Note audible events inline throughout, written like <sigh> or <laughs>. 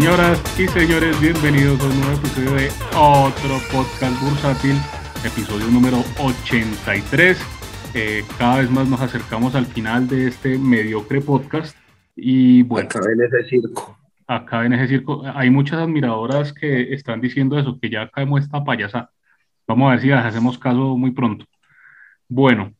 Señoras y señores, bienvenidos a un nuevo episodio de otro podcast bursátil, episodio número 83. Eh, cada vez más nos acercamos al final de este mediocre podcast y bueno. Acá en ese circo. Acá en ese circo hay muchas admiradoras que están diciendo eso, que ya caemos esta payasa. Vamos a ver si las hacemos caso muy pronto. Bueno,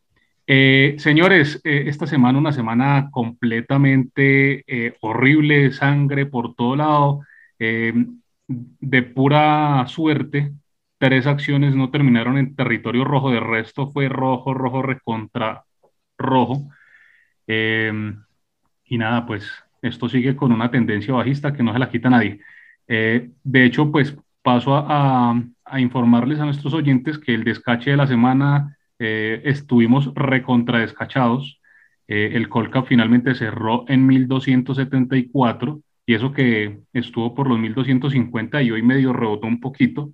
eh, señores, eh, esta semana una semana completamente eh, horrible, sangre por todo lado, de pura suerte. Tres acciones no terminaron en territorio rojo, de resto fue rojo, rojo, recontra rojo. y nada, pues esto sigue con una tendencia bajista que no se la quita nadie. de hecho, pues paso a, a informarles a nuestros oyentes que el descache de la semana eh, estuvimos recontra descachados. Eh, el Colcap finalmente cerró en 1274 y eso que estuvo por los 1250 y hoy medio rebotó un poquito.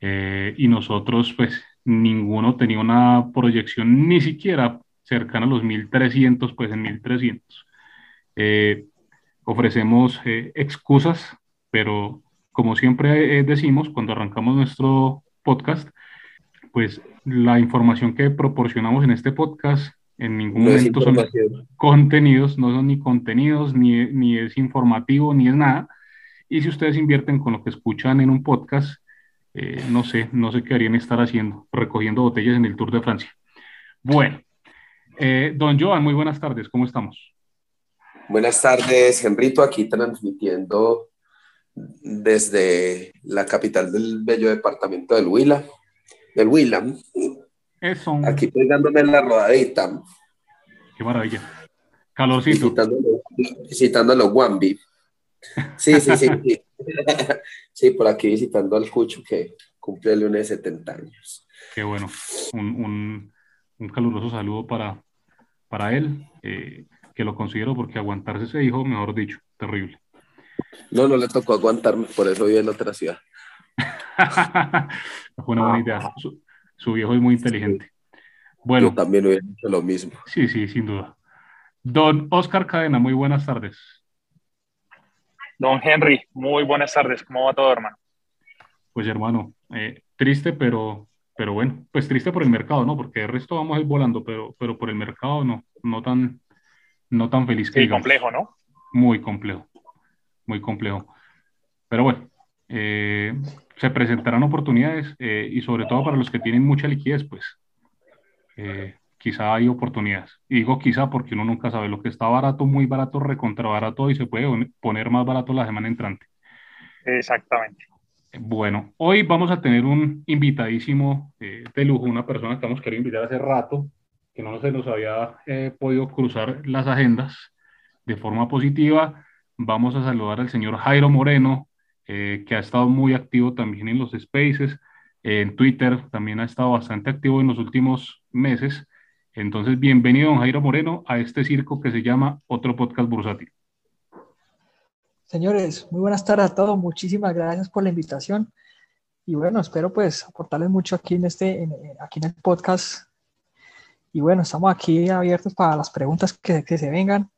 Eh, y nosotros, pues, ninguno tenía una proyección ni siquiera cercana a los 1300, pues en 1300. ofrecemos excusas, pero como siempre decimos cuando arrancamos nuestro podcast, pues la información que proporcionamos en este podcast en ningún momento son contenidos, no son ni contenidos, ni, ni, es informativo, ni es nada. Y si ustedes invierten con lo que escuchan en un podcast, eh, no sé, no sé qué harían estar haciendo, recogiendo botellas en el Tour de Francia. Bueno, eh, don Joan, muy buenas tardes, ¿cómo estamos? Buenas tardes, Henrito, aquí transmitiendo desde la capital del bello departamento del Huila, del Willam. Eso. Aquí pegándome la rodadita. Qué maravilla. Calorcito. Visitando, visitando a los Wambi. Sí, sí, sí. sí. <laughs> sí, por aquí visitando al Cucho que cumple el lunes de 70 años. Qué bueno. Un, un, un caluroso saludo para, para él, eh, que lo considero porque aguantarse ese hijo, mejor dicho, terrible. No, no le tocó aguantarme, por eso vive en otra ciudad. <laughs> Fue una buena idea. Su, viejo es muy inteligente. Bueno. Yo también hubiera hecho lo mismo. Sí, sí, sin duda. Don Oscar Cadena, muy buenas tardes. Don Henry, muy buenas tardes. ¿Cómo va todo, hermano? Pues, hermano, eh, triste, pero, pero bueno, pues triste por el mercado, ¿no? Porque el resto vamos a ir volando, pero, pero por el mercado no, no tan, no tan feliz que sí, complejo, ¿no? Muy complejo, muy complejo. Pero bueno, eh, se presentarán oportunidades eh, y sobre todo para los que tienen mucha liquidez, pues eh, quizá hay oportunidades. Y digo quizá porque uno nunca sabe lo que está barato, muy barato, recontra barato y se puede poner más barato la semana entrante. Exactamente. Bueno, hoy vamos a tener un invitadísimo de lujo, una persona que hemos querido invitar hace rato, que no se nos había podido cruzar las agendas de forma positiva. Vamos a saludar al señor Jairo Moreno, eh, que ha estado muy activo también en los spaces, en Twitter también ha estado bastante activo en los últimos meses. Entonces, bienvenido, don Jairo Moreno, a este circo que se llama Otro Podcast Bursátil. Señores, muy buenas tardes a todos. Muchísimas gracias por la invitación. Y bueno, espero pues aportarles mucho aquí en, este, aquí en el podcast. Y bueno, estamos aquí abiertos para las preguntas que, que se vengan.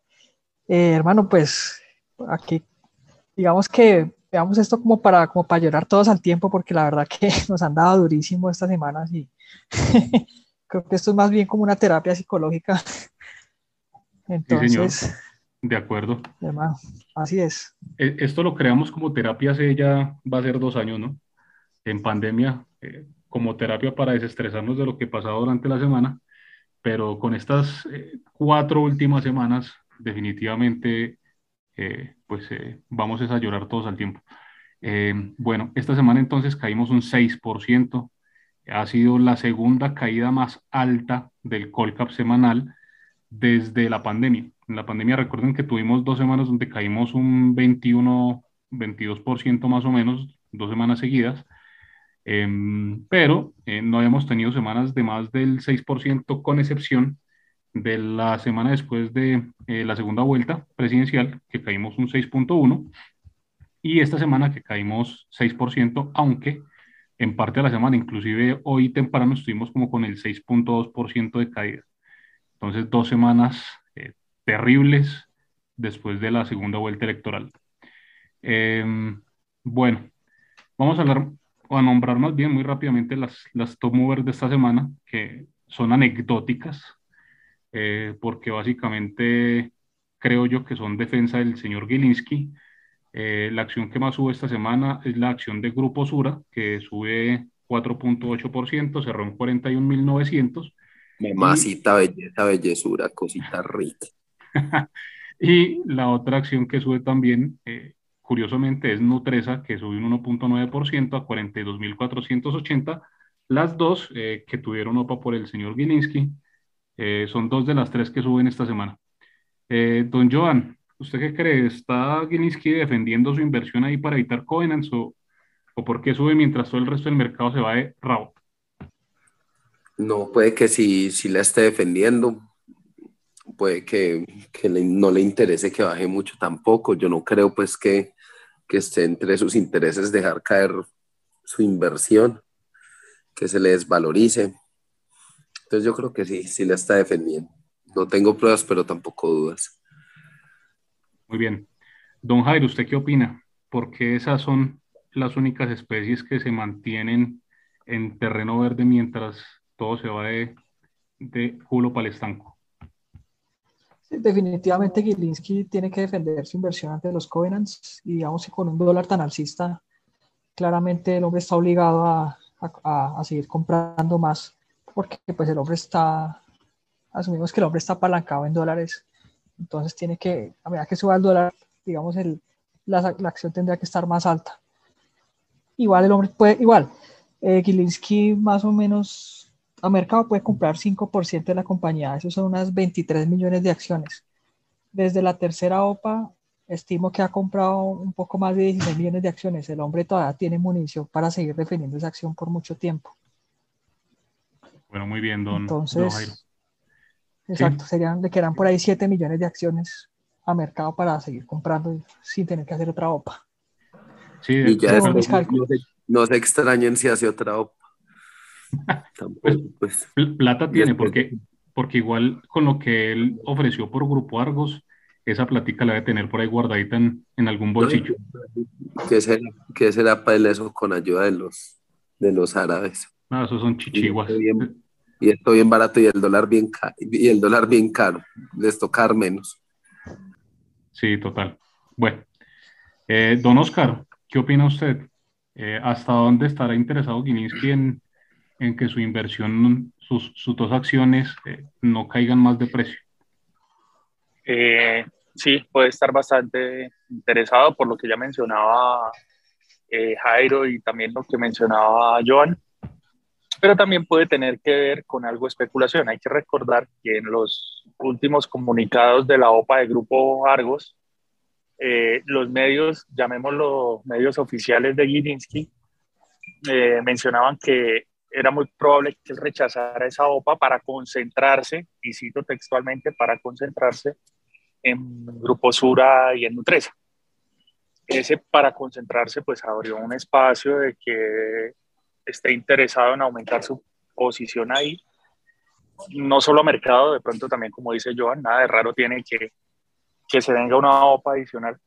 Eh, hermano, pues aquí, digamos que veamos esto como para, como para llorar todos al tiempo, porque la verdad que <laughs> nos han dado durísimo estas semanas y <laughs> creo que esto es más bien como una terapia psicológica. <laughs> Entonces, de acuerdo. Hermano, así es. E, esto lo creamos como terapia hace ya, va a ser dos años, ¿no? En pandemia, eh, como terapia para desestresarnos de lo que pasaba durante la semana, pero con estas eh, cuatro últimas semanas, definitivamente eh, pues eh, vamos a llorar todos al tiempo. Eh, bueno, esta semana entonces caímos un 6%, ha sido la segunda caída más alta del Colcap semanal desde la pandemia. En la pandemia recuerden que tuvimos dos semanas donde caímos un 21, 22% más o menos, dos semanas seguidas, em, pero no habíamos tenido semanas de más del 6% con excepción de la semana después de eh, la segunda vuelta presidencial, que caímos un 6.1, y esta semana que caímos 6%, aunque en parte de la semana, inclusive hoy temprano estuvimos como con el 6.2% de caída. Entonces, dos semanas eh, terribles después de la segunda vuelta electoral. Em, bueno, vamos a hablar o a nombrar más bien muy rápidamente las, las top movers de esta semana, que son anecdóticas, eh, porque básicamente creo yo que son defensa del señor Gilinski. Eh, la acción que más sube esta semana es la acción de Grupo Sura, que sube 4.8%, cerró en 41.900. Mamacita, belleza, bellezura, cosita rica. <laughs> y la otra acción que sube también, eh, curiosamente, es Nutresa, que sube un 1.9% a 42.480. Las dos eh, que tuvieron OPA por el señor Gilinski, eh, son dos de las tres que suben esta semana. don Joan, ¿usted qué cree? ¿Está Gilinski defendiendo su inversión ahí para evitar covenants o, o por qué sube mientras todo el resto del mercado se va de rabo? No, puede que si, si la esté defendiendo, puede que, que no le interese que baje mucho tampoco. Yo no creo pues que, que esté entre sus intereses dejar caer su inversión, que se le desvalorice. Entonces yo creo que sí, sí la está defendiendo. No tengo pruebas, pero tampoco dudas. Muy bien. Don Jairo, ¿usted qué opina? Porque esas son las únicas especies que se mantienen en terreno verde mientras todo se va de, de culo para el estanco. definitivamente Gilinski tiene que defender su inversión ante los Covenants y digamos que con un dólar tan alcista, claramente el hombre está obligado a, a, a seguir comprando más porque pues el hombre está, asumimos que el hombre está apalancado en dólares, entonces tiene que, a medida que suba el dólar, digamos, el, la, acción tendría que estar más alta. Igual el hombre puede, igual, eh, más o menos a mercado puede comprar 5% de la compañía, eso son unas 23 millones de acciones. Desde la tercera OPA, estimo que ha comprado un poco más de 16 millones de acciones. El hombre todavía tiene munición para seguir defendiendo esa acción por mucho tiempo. Bueno, muy bien, don. Entonces, exacto, serían, le quedan por ahí 7 millones de acciones a mercado para seguir comprando sin tener que hacer otra OPA. Sí, y ya no, se, no se extrañen si hace otra OPA. <laughs> Pues, pues, plata tiene, porque, porque igual con lo que él ofreció por Grupo Argos, esa platica la debe tener por ahí guardadita en, en algún bolsillo. ¿Qué será, qué será para él eso con ayuda de los, de los árabes? No, esos son chichiguas. Y esto bien, barato y el dólar bien, y el dólar bien caro. Les tocar menos. Sí, total. Bueno, eh, don Oscar, ¿qué opina usted? Eh, ¿Hasta dónde estará interesado Gilinski en, en que su inversión, sus, sus dos acciones eh, no caigan más de precio? Eh, sí, puede estar bastante interesado por lo que ya mencionaba eh, Jairo y también lo que mencionaba Joan, pero también puede tener que ver con algo de especulación. Hay que recordar que en los últimos comunicados de la OPA de Grupo Argos, los medios, llamémoslo medios oficiales de Gilinski, mencionaban que era muy probable que él rechazara esa OPA para concentrarse, y cito textualmente, para concentrarse en Grupo Sura y en Nutresa. Ese para concentrarse pues abrió un espacio de que esté interesado en aumentar su posición ahí. No solo mercado, de pronto también como dice Joan, nada de raro tiene que, que se venga una OPA adicional,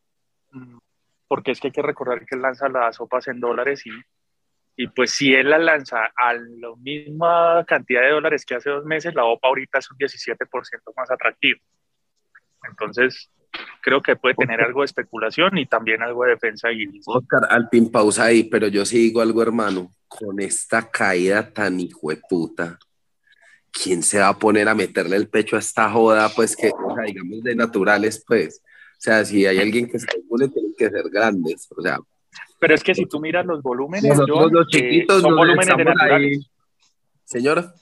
mm, porque es que hay que recordar que él lanza las OPAs en dólares y y pues si él la lanza a la misma cantidad de dólares que hace dos meses, la OPA ahorita es un 17% más atractivo. Entonces, creo que puede tener algo de especulación y también algo de defensa. Y... Oscar, al pin pausa ahí, pero yo sí digo algo, hermano. Con esta caída tan hijo de puta, ¿quién se va a poner a meterle el pecho a esta joda? Pues que, o sea, digamos, de naturales, pues. O sea, si hay alguien que se pone, tienen que ser grandes. O sea, pero es que si tú miras los volúmenes, los eh, chiquitos, son volúmenes de naturales. Señora.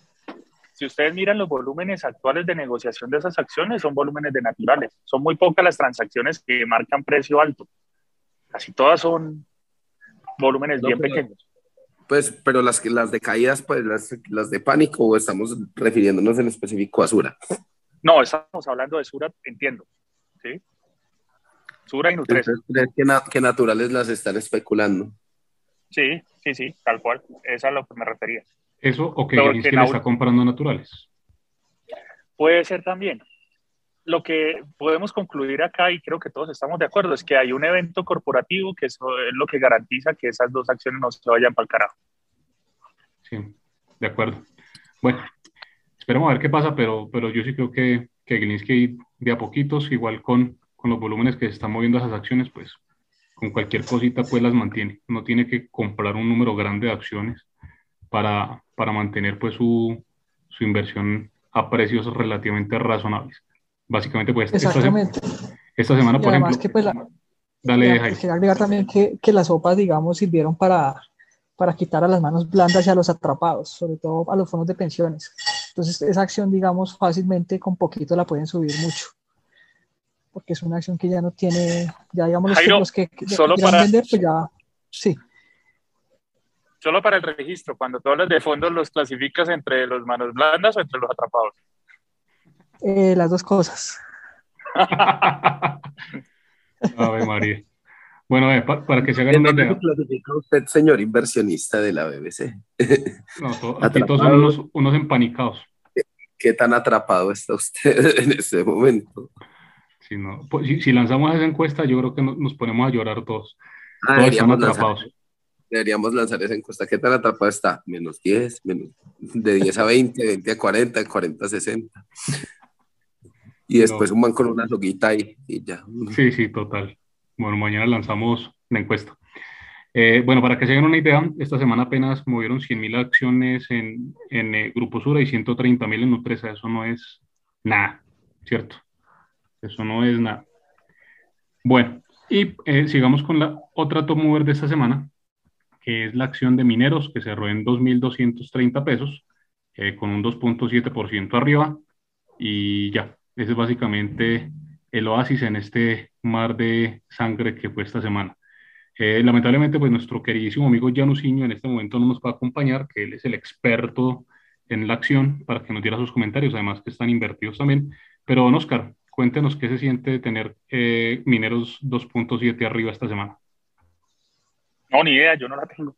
Si ustedes miran los volúmenes actuales de negociación de esas acciones, son volúmenes de naturales. Son muy pocas las transacciones que marcan precio alto. Casi todas son volúmenes bien pequeños. Pues, pero las, las de caídas, pues las, las de pánico, o estamos refiriéndonos en específico a Sura. No, estamos hablando de Sura, entiendo. ¿sí? Sura y Nutresa. ¿Crees que, naturales las están especulando? Sí, sí, sí, tal cual. Eso es a lo que me refería. ¿Eso o que Gilinski le está comprando naturales? Puede ser también. lo que podemos concluir acá, y creo que todos estamos de acuerdo, es que hay un evento corporativo que eso es lo que garantiza que esas dos acciones no se vayan para el carajo. Sí, de acuerdo. Bueno, esperemos a ver qué pasa, pero, pero yo sí creo que, que de a poquitos, igual con, con los volúmenes que se están moviendo esas acciones, pues con cualquier cosita pues las mantiene. No tiene que comprar un número grande de acciones para, para mantener pues su, su inversión a precios relativamente razonables. Básicamente pues Exactamente. Esta, semana, por ejemplo... Que, pues, la, dale, Quería agregar también que, que las sopas, digamos, sirvieron para, para quitar a las manos blandas y a los atrapados, sobre todo a los fondos de pensiones. Entonces, esa acción, digamos, fácilmente con poquito la pueden subir mucho porque es una acción que ya no tiene, ya digamos los, que, que solo para, vender, pues ya, sí. Solo para el registro, cuando tú hablas de fondos, ¿los clasificas entre los manos blandas o entre los atrapados? Eh, las dos cosas. <laughs> Ave María. Bueno, eh, para, que se hagan una idea. clasifica usted, señor inversionista de la BBC? <laughs> No, aquí todos son unos, unos empanicados. ¿Qué tan atrapado está usted <laughs> en este momento? Si, no, pues, si, lanzamos esa encuesta, yo creo que nos ponemos a llorar todos. Ah, todos están atrapados. Lanzar, deberíamos lanzar esa encuesta. ¿Qué tan atrapado está? Menos 10, menos, de 10 a 20, 20 a 40, 40 a 60. Y después un man con una loguita ahí y ya. Sí, sí, total. Bueno, mañana lanzamos la encuesta. Eh, bueno, para que se hagan una idea, esta semana apenas movieron 100.000 acciones en, en eh, Grupo Sura y 130.000 en Nutresa. Eso no es nada, ¿cierto? Eso no es nada. Bueno, y eh, sigamos con la otra top mover de esta semana, que es la acción de mineros, que cerró en 2.230 pesos, eh, con un 2.7% arriba. Y ya, ese es básicamente el oasis en este mar de sangre que fue esta semana. Eh, lamentablemente, pues nuestro queridísimo amigo Janusinho en este momento no nos va a acompañar, que él es el experto en la acción, para que nos diera sus comentarios, además que están invertidos también. Pero, don Oscar, Cuéntenos qué se siente de tener eh, Mineros 2.7 arriba esta semana. No, ni idea, yo no la tengo.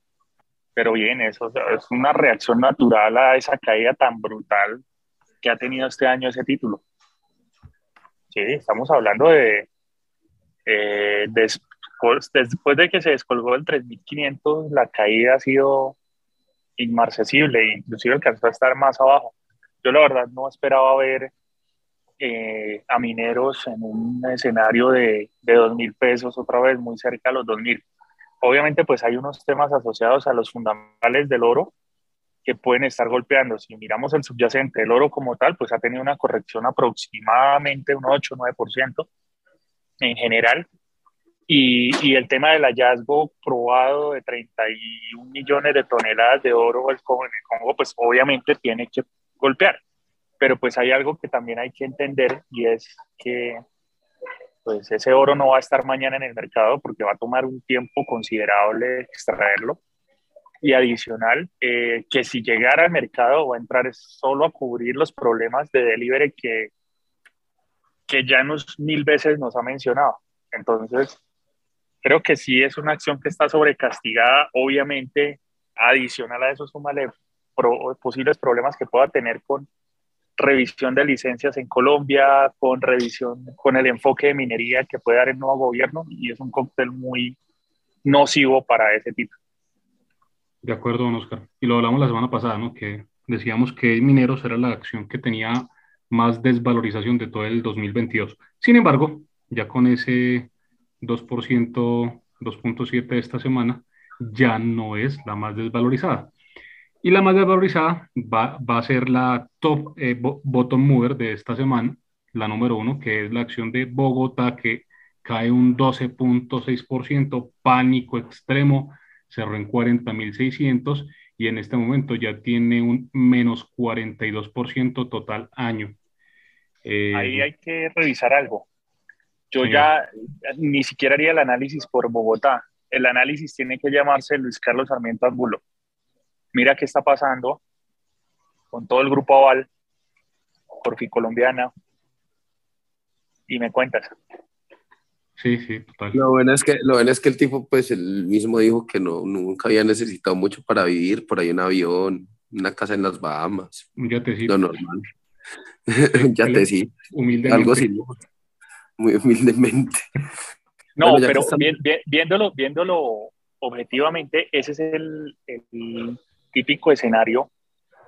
Pero bien, eso es una reacción natural a esa caída tan brutal que ha tenido este año ese título. Sí, estamos hablando de, eh, después, después de que se descolgó el 3500, la caída ha sido inmarcesible, inclusive alcanzó a estar más abajo. Yo la verdad no esperaba ver eh, a mineros en un escenario de, de 2 mil pesos, otra vez muy cerca a los 2 mil. Obviamente, pues hay unos temas asociados a los fundamentales del oro que pueden estar golpeando. Si miramos el subyacente, el oro como tal, pues ha tenido una corrección aproximadamente un 8-9% en general. Y, y, el tema del hallazgo probado de 31 millones de toneladas de oro en el Congo, pues obviamente tiene que golpear pero pues hay algo que también hay que entender y es que pues ese oro no va a estar mañana en el mercado porque va a tomar un tiempo considerable extraerlo. Y adicional, eh, que si llegara al mercado va a entrar solo a cubrir los problemas de delivery que, que ya nos mil veces nos ha mencionado. Entonces, creo que sí es una acción que está sobrecastigada. Obviamente, adicional a eso, súmale posibles problemas que pueda tener con revisión de licencias en Colombia, con revisión, con el enfoque de minería que puede dar el nuevo gobierno y es un cóctel muy nocivo para ese tipo. De acuerdo, don Oscar. Y lo hablamos la semana pasada, ¿no? Que decíamos que Mineros era la acción que tenía más desvalorización de todo el 2022. Sin embargo, ya con ese 2%, 2.7 de esta semana, ya no es la más desvalorizada. Y la más desvalorizada va, va a ser la top eh, bottom mover de esta semana, la número uno, que es la acción de Bogotá, que cae un 12.6%, pánico extremo, cerró en 40.600 y en este momento ya tiene un menos 42% total año. Eh, Ahí hay que revisar algo. Yo ya ni siquiera haría el análisis por Bogotá. El análisis tiene que llamarse Luis Carlos Sarmiento Angulo mira qué está pasando con todo el grupo Aval, por fin colombiana, y me cuentas. Sí, sí, total. Lo bueno es que, lo bueno es que el tipo, pues, él mismo dijo que no, nunca había necesitado mucho para vivir, por ahí un avión, una casa en las Bahamas. Un Lo normal. <laughs> ya te sí. Humildemente. Algo sin Muy humildemente. No, pero viéndolo, viéndolo objetivamente, ese es el, el típico escenario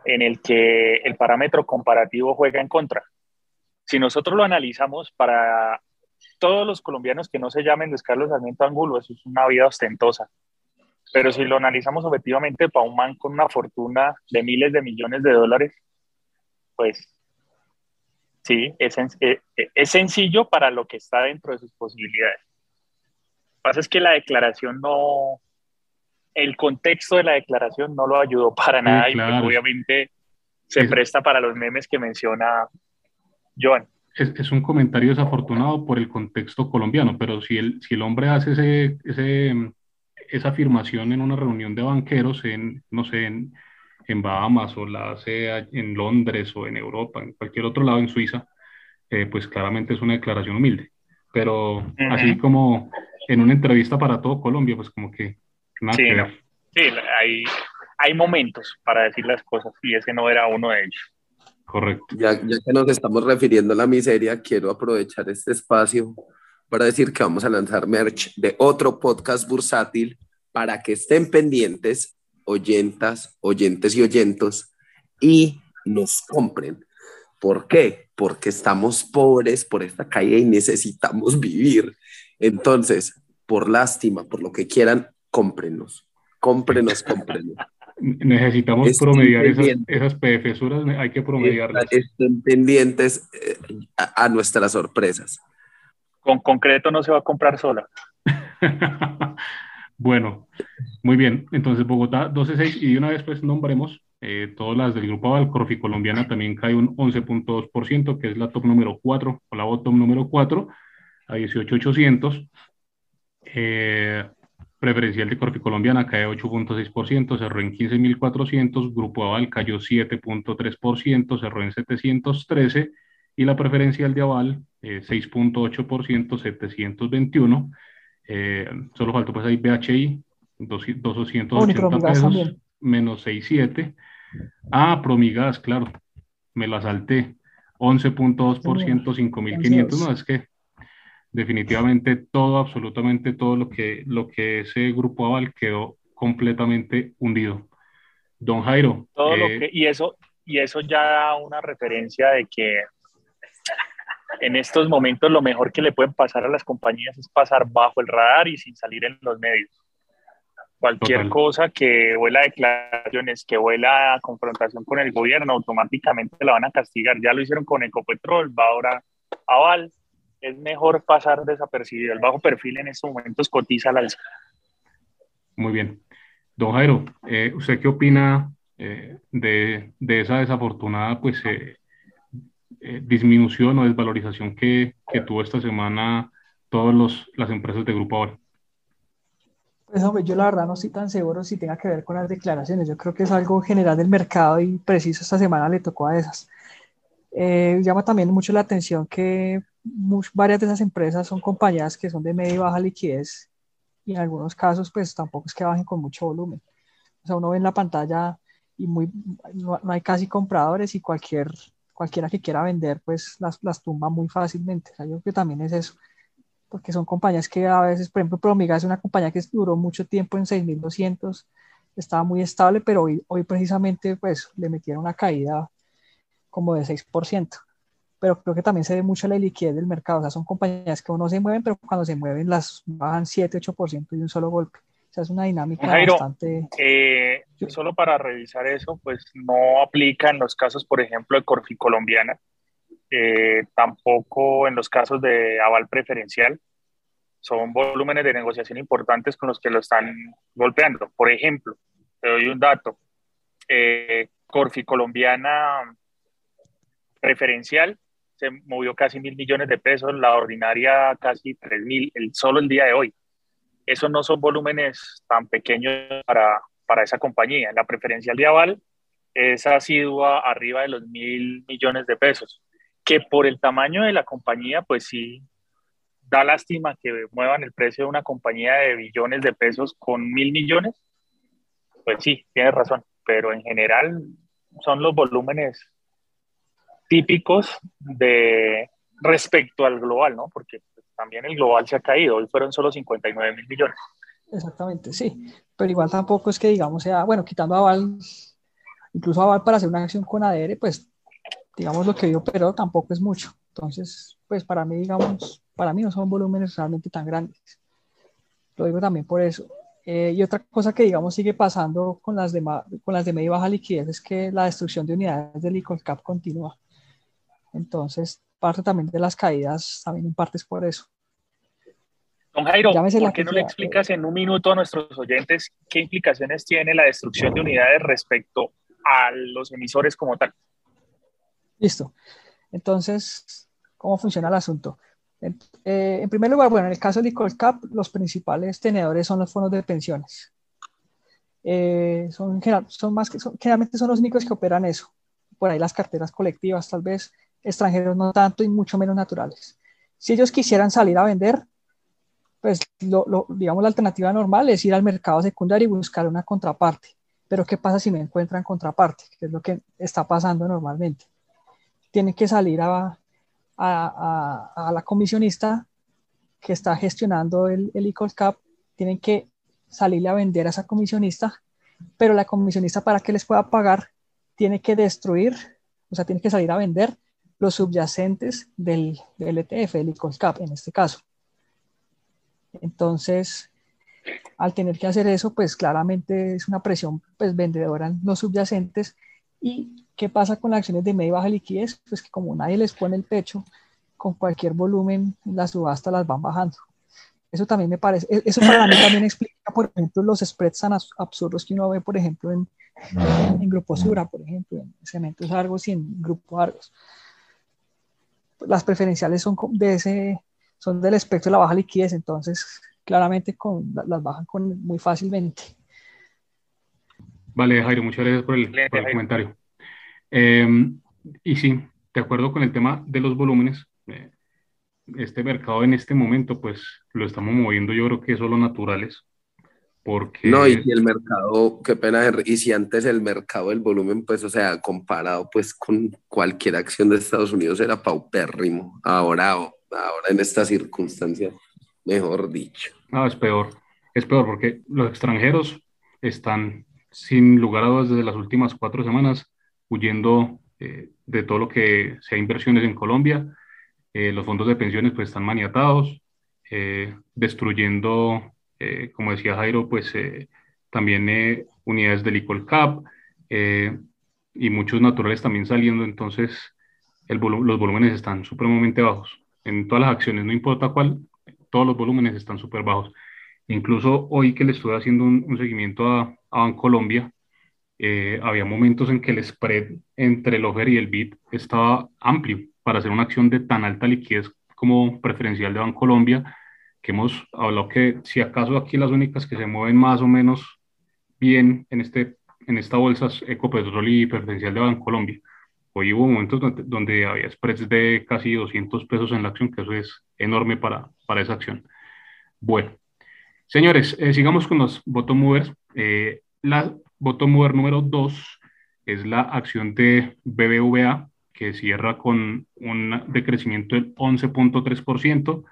en el que el parámetro comparativo juega en contra. Si nosotros lo analizamos para todos los colombianos que no se llamen Luis Carlos Sarmiento Angulo, eso es una vida ostentosa. Pero si lo analizamos objetivamente para un man con una fortuna de miles de millones de dólares, pues sí, es, eh, es sencillo para lo que está dentro de sus posibilidades. Lo que pasa es que la declaración no, el contexto de la declaración no lo ayudó para nada y pues, obviamente se presta para los memes que menciona Joan. Es, un comentario desafortunado por el contexto colombiano, pero si el, si el hombre hace ese, ese, esa afirmación en una reunión de banqueros en, no sé, en, en Bahamas o la hace en Londres o en Europa, en cualquier otro lado, en Suiza, eh, pues claramente es una declaración humilde. Pero así como en una entrevista para todo Colombia, pues como que sí, sí hay, hay momentos para decir las cosas y ese no era uno de ellos. Correcto. Ya, ya que nos estamos refiriendo a la miseria, quiero aprovechar este espacio para decir que vamos a lanzar merch de otro podcast bursátil para que estén pendientes, oyentas, oyentes y oyentos, y nos compren. ¿Por qué? Porque estamos pobres por esta calle y necesitamos vivir. Entonces, por lástima, por lo que quieran, cómprenos, cómprenos, <laughs> cómprenos. Necesitamos promediar esas, esas PFSuras, hay que promediarlas. Estén pendientes eh, a, nuestras sorpresas. Con concreto no se va a comprar sola. <laughs> bueno, muy bien. Entonces Bogotá 12.6 y de una vez pues nombremos eh, todas las del grupo Aval, Corfi Colombiana también cae un 11.2%, que es la top número 4 o la bottom número 4 a 18.800. Eh, Preferencial de Corfi Colombiana cae 8.6%, cerró en 15.400, Grupo Aval cayó 7.3%, cerró en 713 y la preferencial de Aval 6.8%, 721. Eh, solo faltó pues ahí BHI, 280 pesos, menos 6.7. Ah, Promigas, claro, me la salté, 11.2%, 5.500. No, es que definitivamente todo, absolutamente todo lo que, lo que ese grupo Aval quedó completamente hundido. Don Jairo. Todo lo eh, que, y, eso, y eso ya da una referencia de que en estos momentos lo mejor que le pueden pasar a las compañías es pasar bajo el radar y sin salir en los medios. Cualquier cosa que vuela declaraciones, que vuela a confrontación con el gobierno, automáticamente la van a castigar. Ya lo hicieron con Ecopetrol, va ahora Aval es mejor pasar desapercibido. El bajo perfil en estos momentos cotiza al alza. Muy bien. Don Jairo, eh, ¿usted qué opina eh, de, de, esa desafortunada pues, eh, disminución o desvalorización que, que, tuvo esta semana todas las empresas de Grupo Ahora? Pues hombre, yo la verdad no estoy tan seguro si tenga que ver con las declaraciones. Yo creo que es algo general del mercado y preciso esta semana le tocó a esas. llama también mucho la atención que varias de esas empresas son compañías que son de media y baja liquidez y en algunos casos pues tampoco es que bajen con mucho volumen. O sea, uno ve en la pantalla y muy, no, hay casi compradores y cualquier, cualquiera que quiera vender pues las, las tumba muy fácilmente. O sea, yo creo que también es eso, porque son compañías que a veces, por ejemplo, Promiga es una compañía que duró mucho tiempo en 6.200, estaba muy estable, pero hoy, hoy precisamente pues le metieron una caída como de 6% pero creo que también se ve mucho la liquidez del mercado. O sea, son compañías que uno se mueven, pero cuando se mueven las bajan 7, 8% de un solo golpe. O sea, es una dinámica bastante... Eh, solo para revisar eso, pues no aplica en los casos, por ejemplo, de Corfi Colombiana, eh, tampoco en los casos de aval preferencial. Son volúmenes de negociación importantes con los que lo están golpeando. Por ejemplo, te doy un dato. Eh, Corfi Colombiana preferencial se movió casi mil millones de pesos, la ordinaria casi tres mil, el, solo el día de hoy. Esos no son volúmenes tan pequeños para, para esa compañía. La preferencial de aval es asidua arriba de los mil millones de pesos, que por el tamaño de la compañía, pues sí, da lástima que muevan el precio de una compañía de billones de pesos con mil millones. Pues sí, tienes razón, pero en general son los volúmenes típicos de respecto al global, ¿no? Porque también el global se ha caído, hoy fueron solo 59 mil millones. Exactamente, sí, pero igual tampoco es que digamos sea, bueno, quitando a Val, incluso a Val para hacer una acción con ADR, pues digamos lo que yo pero tampoco es mucho. Entonces, pues para mí, digamos, para mí no son volúmenes realmente tan grandes. Lo digo también por eso. Eh, y otra cosa que, digamos, sigue pasando con las, de, con las de media y baja liquidez es que la destrucción de unidades del cap continúa. Entonces, parte también de las caídas, también en parte es por eso. Don Jairo, ¿por qué no le explicas en un minuto a nuestros oyentes qué implicaciones tiene la destrucción de unidades respecto a los emisores como tal? Listo. Entonces, ¿cómo funciona el asunto? En, eh, en primer lugar, bueno, en el caso del Cap, los principales tenedores son los fondos de pensiones. Eh, son, son más que, generalmente son los únicos que operan eso. Por ahí las carteras colectivas, tal vez extranjeros no tanto y mucho menos naturales. Si ellos quisieran salir a vender, pues lo, digamos la alternativa normal es ir al mercado secundario y buscar una contraparte. Pero ¿qué pasa si no encuentran contraparte? Que es lo que está pasando normalmente. Tienen que salir a, a, a, la comisionista que está gestionando el, el cap, tienen que salirle a vender a esa comisionista, pero la comisionista para que les pueda pagar tiene que destruir, o sea, tiene que salir a vender los subyacentes del, del ETF, el cap en este caso. Entonces, al tener que hacer eso, pues claramente es una presión pues, vendedora en los subyacentes y ¿Qué pasa con las acciones de media y baja liquidez? Pues que como nadie les pone el pecho, con cualquier volumen, las subastas las van bajando. Eso también me parece, e-, eso para mí también explica, por ejemplo, los spreads tan absurdos que uno ve, por ejemplo, en, en, Grupo Sura, por ejemplo, en Cementos Argos y en Grupo Argos. Las preferenciales son de ese, son del espectro de la baja liquidez, entonces claramente con, las bajan con, muy fácilmente. Vale, Jairo, muchas gracias por el, por el comentario. Em, y sí, de acuerdo con el tema de los volúmenes, eh, este mercado en este momento, pues lo estamos moviendo, yo creo que solo naturales. Porque... No, y si el mercado, qué pena, y si antes el mercado, el volumen, pues, o sea, comparado pues con cualquier acción de Estados Unidos era paupérrimo, ahora, ahora en estas circunstancias, mejor dicho. No, es peor, es peor porque los extranjeros están, sin lugar a dudas, desde las últimas cuatro semanas, huyendo eh, de todo lo que sea inversiones en Colombia. Eh, los fondos de pensiones pues están maniatados, eh, destruyendo, como decía Jairo, pues también unidades del Cap y muchos naturales también saliendo, entonces el los volúmenes están supremamente bajos. En todas las acciones, no importa cuál, todos los volúmenes están súper bajos. Incluso hoy que le estoy haciendo un, seguimiento a, a Bancolombia, eh, había momentos en que el spread entre el offer y el bid estaba amplio para hacer una acción de tan alta liquidez como preferencial de Bancolombia, que hemos hablado que si acaso aquí las únicas que se mueven más o menos bien en, este, en esta bolsa es Ecopetrol y preferencial de Bancolombia. Hoy hubo momentos donde, había spreads de casi 200 pesos en la acción, que eso es enorme para, para esa acción. Bueno, señores, eh, sigamos con los bottom movers. Eh, la Bottom mover número 2 es la acción de BBVA, que cierra con un decrecimiento del 11.3%,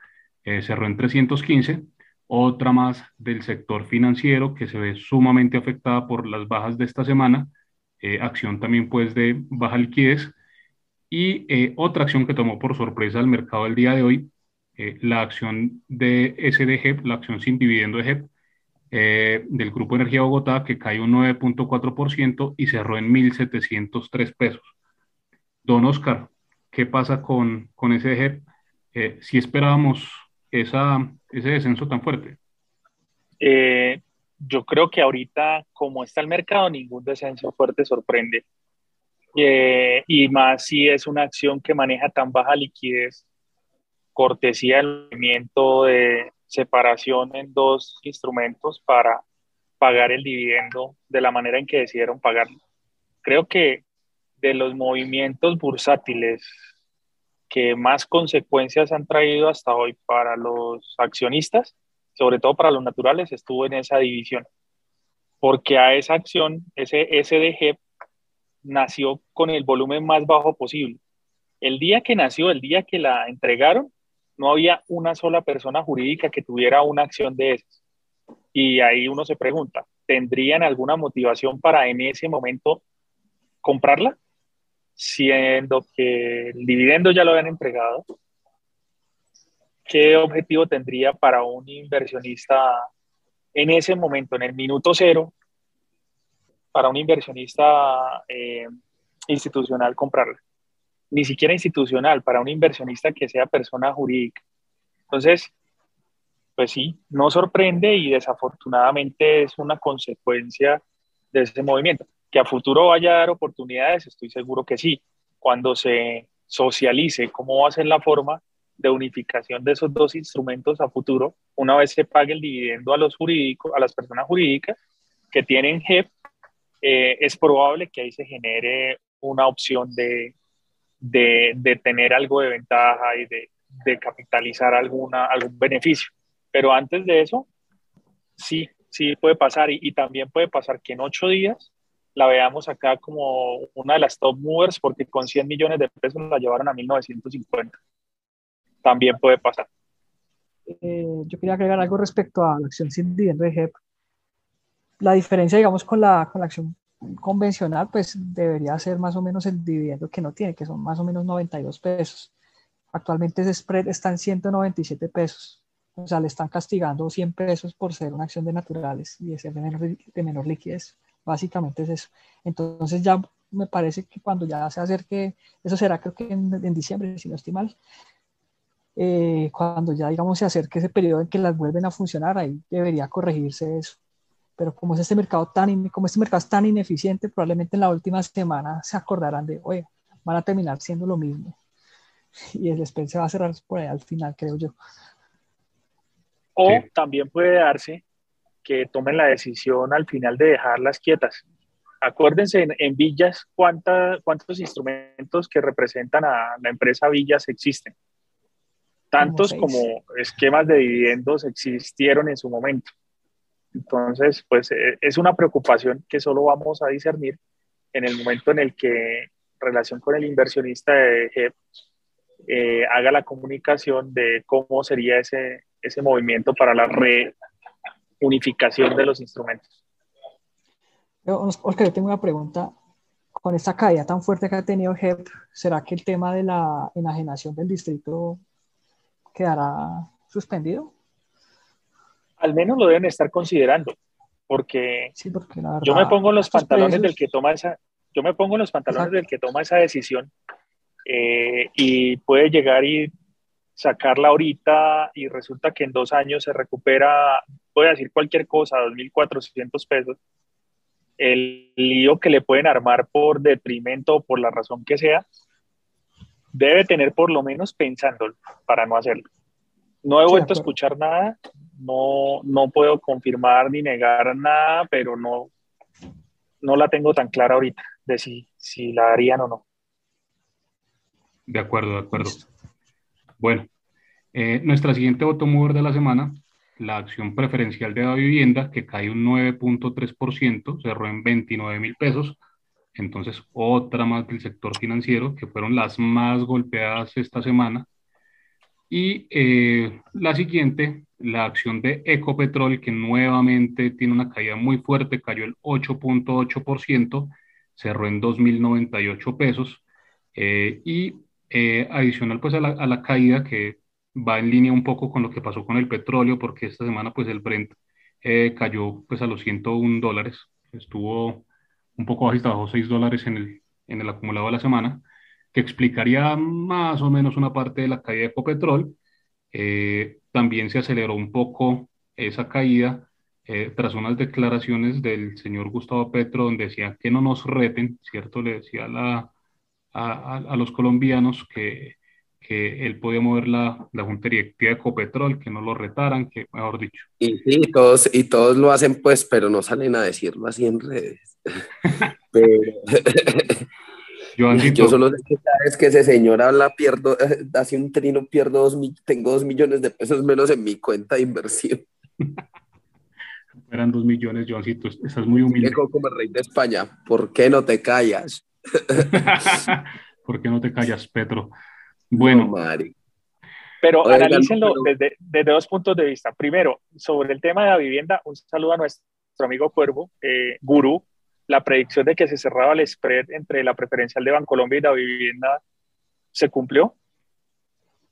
eh, cerró en 315. Otra más del sector financiero que se ve sumamente afectada por las bajas de esta semana, eh, acción también pues de baja liquidez. Y eh, otra acción que tomó por sorpresa el mercado el día de hoy, la acción de SDG, la acción sin dividendo de eh, del Grupo Energía Bogotá, que cayó un 9.4% y cerró en 1.703 pesos. Don Oscar, ¿qué pasa con, con si esperábamos esa, ese descenso tan fuerte? Eh, yo creo que ahorita, como está el mercado, ningún descenso fuerte sorprende. Eh, y más si es una acción que maneja tan baja liquidez, cortesía del movimiento de, separación en dos instrumentos para pagar el dividendo de la manera en que decidieron pagarlo. Creo que de los movimientos bursátiles que más consecuencias han traído hasta hoy para los accionistas, sobre todo para los naturales, estuvo en esa división. Porque a esa acción, ese SDG, nació con el volumen más bajo posible. El día que nació, el día que la entregaron, no había una sola persona jurídica que tuviera una acción de esas. Y ahí uno se pregunta, ¿tendrían alguna motivación para en ese momento comprarla? Siendo que el dividendo ya lo habían entregado. ¿Qué objetivo tendría para un inversionista en ese momento, en el minuto cero, para un inversionista eh, institucional comprarla? Ni siquiera institucional, para un inversionista que sea persona jurídica. Entonces, pues sí, no sorprende y desafortunadamente es una consecuencia de ese movimiento. Que a futuro vaya a dar oportunidades, estoy seguro que sí. Cuando se socialice cómo va a ser la forma de unificación de esos dos instrumentos a futuro, una vez se pague el dividendo a los jurídicos, a las personas jurídicas que tienen JEP, eh, es probable que ahí se genere una opción de, de, de tener algo de ventaja y de, capitalizar alguna, algún beneficio. Pero antes de eso, sí, sí puede pasar y, también puede pasar que en ocho días la veamos acá como una de las top movers porque con 100 millones de pesos la llevaron a 1950. También puede pasar. Eh, yo quería agregar algo respecto a la acción sin dividendo de JEP. La diferencia, digamos, con la, con la acción convencional, pues debería ser más o menos el dividendo que no tiene, que son más o menos 92 pesos. Actualmente ese spread está en 197 pesos. O sea, le están castigando 100 pesos por ser una acción de naturales y de ser de menor, de menor liquidez. Básicamente es eso. Entonces ya me parece que cuando ya se acerque, eso será creo que en, diciembre, si no estoy mal, eh, cuando ya digamos se acerque ese periodo en que las vuelven a funcionar, ahí debería corregirse eso. Pero como es este mercado tan, como este mercado es tan ineficiente, probablemente en la última semana se acordarán de, oye, van a terminar siendo lo mismo. <laughs> Y el se va a cerrar por ahí al final, creo yo. O también puede darse que tomen la decisión al final de dejarlas quietas. Acuérdense en, Villas cuánta, cuántos instrumentos que representan a la empresa Villas existen. Tantos como, esquemas de dividendos existieron en su momento. Entonces, pues eh, es una preocupación que solo vamos a discernir en el momento en el que relación con el inversionista de GEP eh, haga la comunicación de cómo sería ese, ese movimiento para la reunificación de los instrumentos. Oscar, yo tengo una pregunta. Con esta caída tan fuerte que ha tenido HEP, ¿será que el tema de la enajenación del distrito quedará suspendido? Al menos lo deben estar considerando, porque, yo me pongo en los pantalones del que toma esa, yo me pongo los pantalones del que toma esa decisión eh, y puede llegar y sacarla ahorita y resulta que en dos años se recupera, puede decir cualquier cosa, 2.400 pesos, el lío que le pueden armar por detrimento o por la razón que sea, debe tener por lo menos pensándolo para no hacerlo. No he vuelto a escuchar nada, no, no puedo confirmar ni negar nada, pero no, no la tengo tan clara ahorita de si, si la harían o no. De acuerdo, de acuerdo. Bueno, eh, nuestra siguiente mover de la semana, la acción preferencial de la vivienda, que cae un 9.3%, cerró en 29 mil pesos. Entonces, otra más del sector financiero, que fueron las más golpeadas esta semana. Y eh, la siguiente, la acción de Ecopetrol, que nuevamente tiene una caída muy fuerte, cayó el 8.8%, cerró en 2.098 pesos. Eh, y eh, adicional pues a la, a la, caída que va en línea un poco con lo que pasó con el petróleo, porque esta semana pues el Brent eh, cayó pues a los 101 dólares, estuvo un poco bajista, bajó 6 dólares en el, en el acumulado de la semana, que explicaría más o menos una parte de la caída de Ecopetrol. Eh, también se aceleró un poco esa caída tras unas declaraciones del señor Gustavo Petro donde decía que no nos reten, ¿cierto? Le decía la, a, los colombianos que, que él podía mover la, la Junta Directiva de Ecopetrol, que no lo retaran, que mejor dicho. Y sí, todos, y todos lo hacen pues, pero no salen a decirlo así en redes. <laughs> <laughs> Yo solo sé que cada vez que ese señor habla, pierdo, <laughs> hace un trino, pierdo dos, tengo dos millones de pesos menos en mi cuenta de inversión. Eran dos millones, Joancito, estás muy humilde. como el rey de España, ¿por qué no te callas? <laughs> ¿Por qué no te callas, Petro? Bueno. pero analícenlo Desde, desde, dos puntos de vista. Primero, sobre el tema de la vivienda, un saludo a nuestro amigo Cuervo, eh, Gurú. La predicción de que se cerraba el spread entre la preferencial de Bancolombia y la vivienda se cumplió.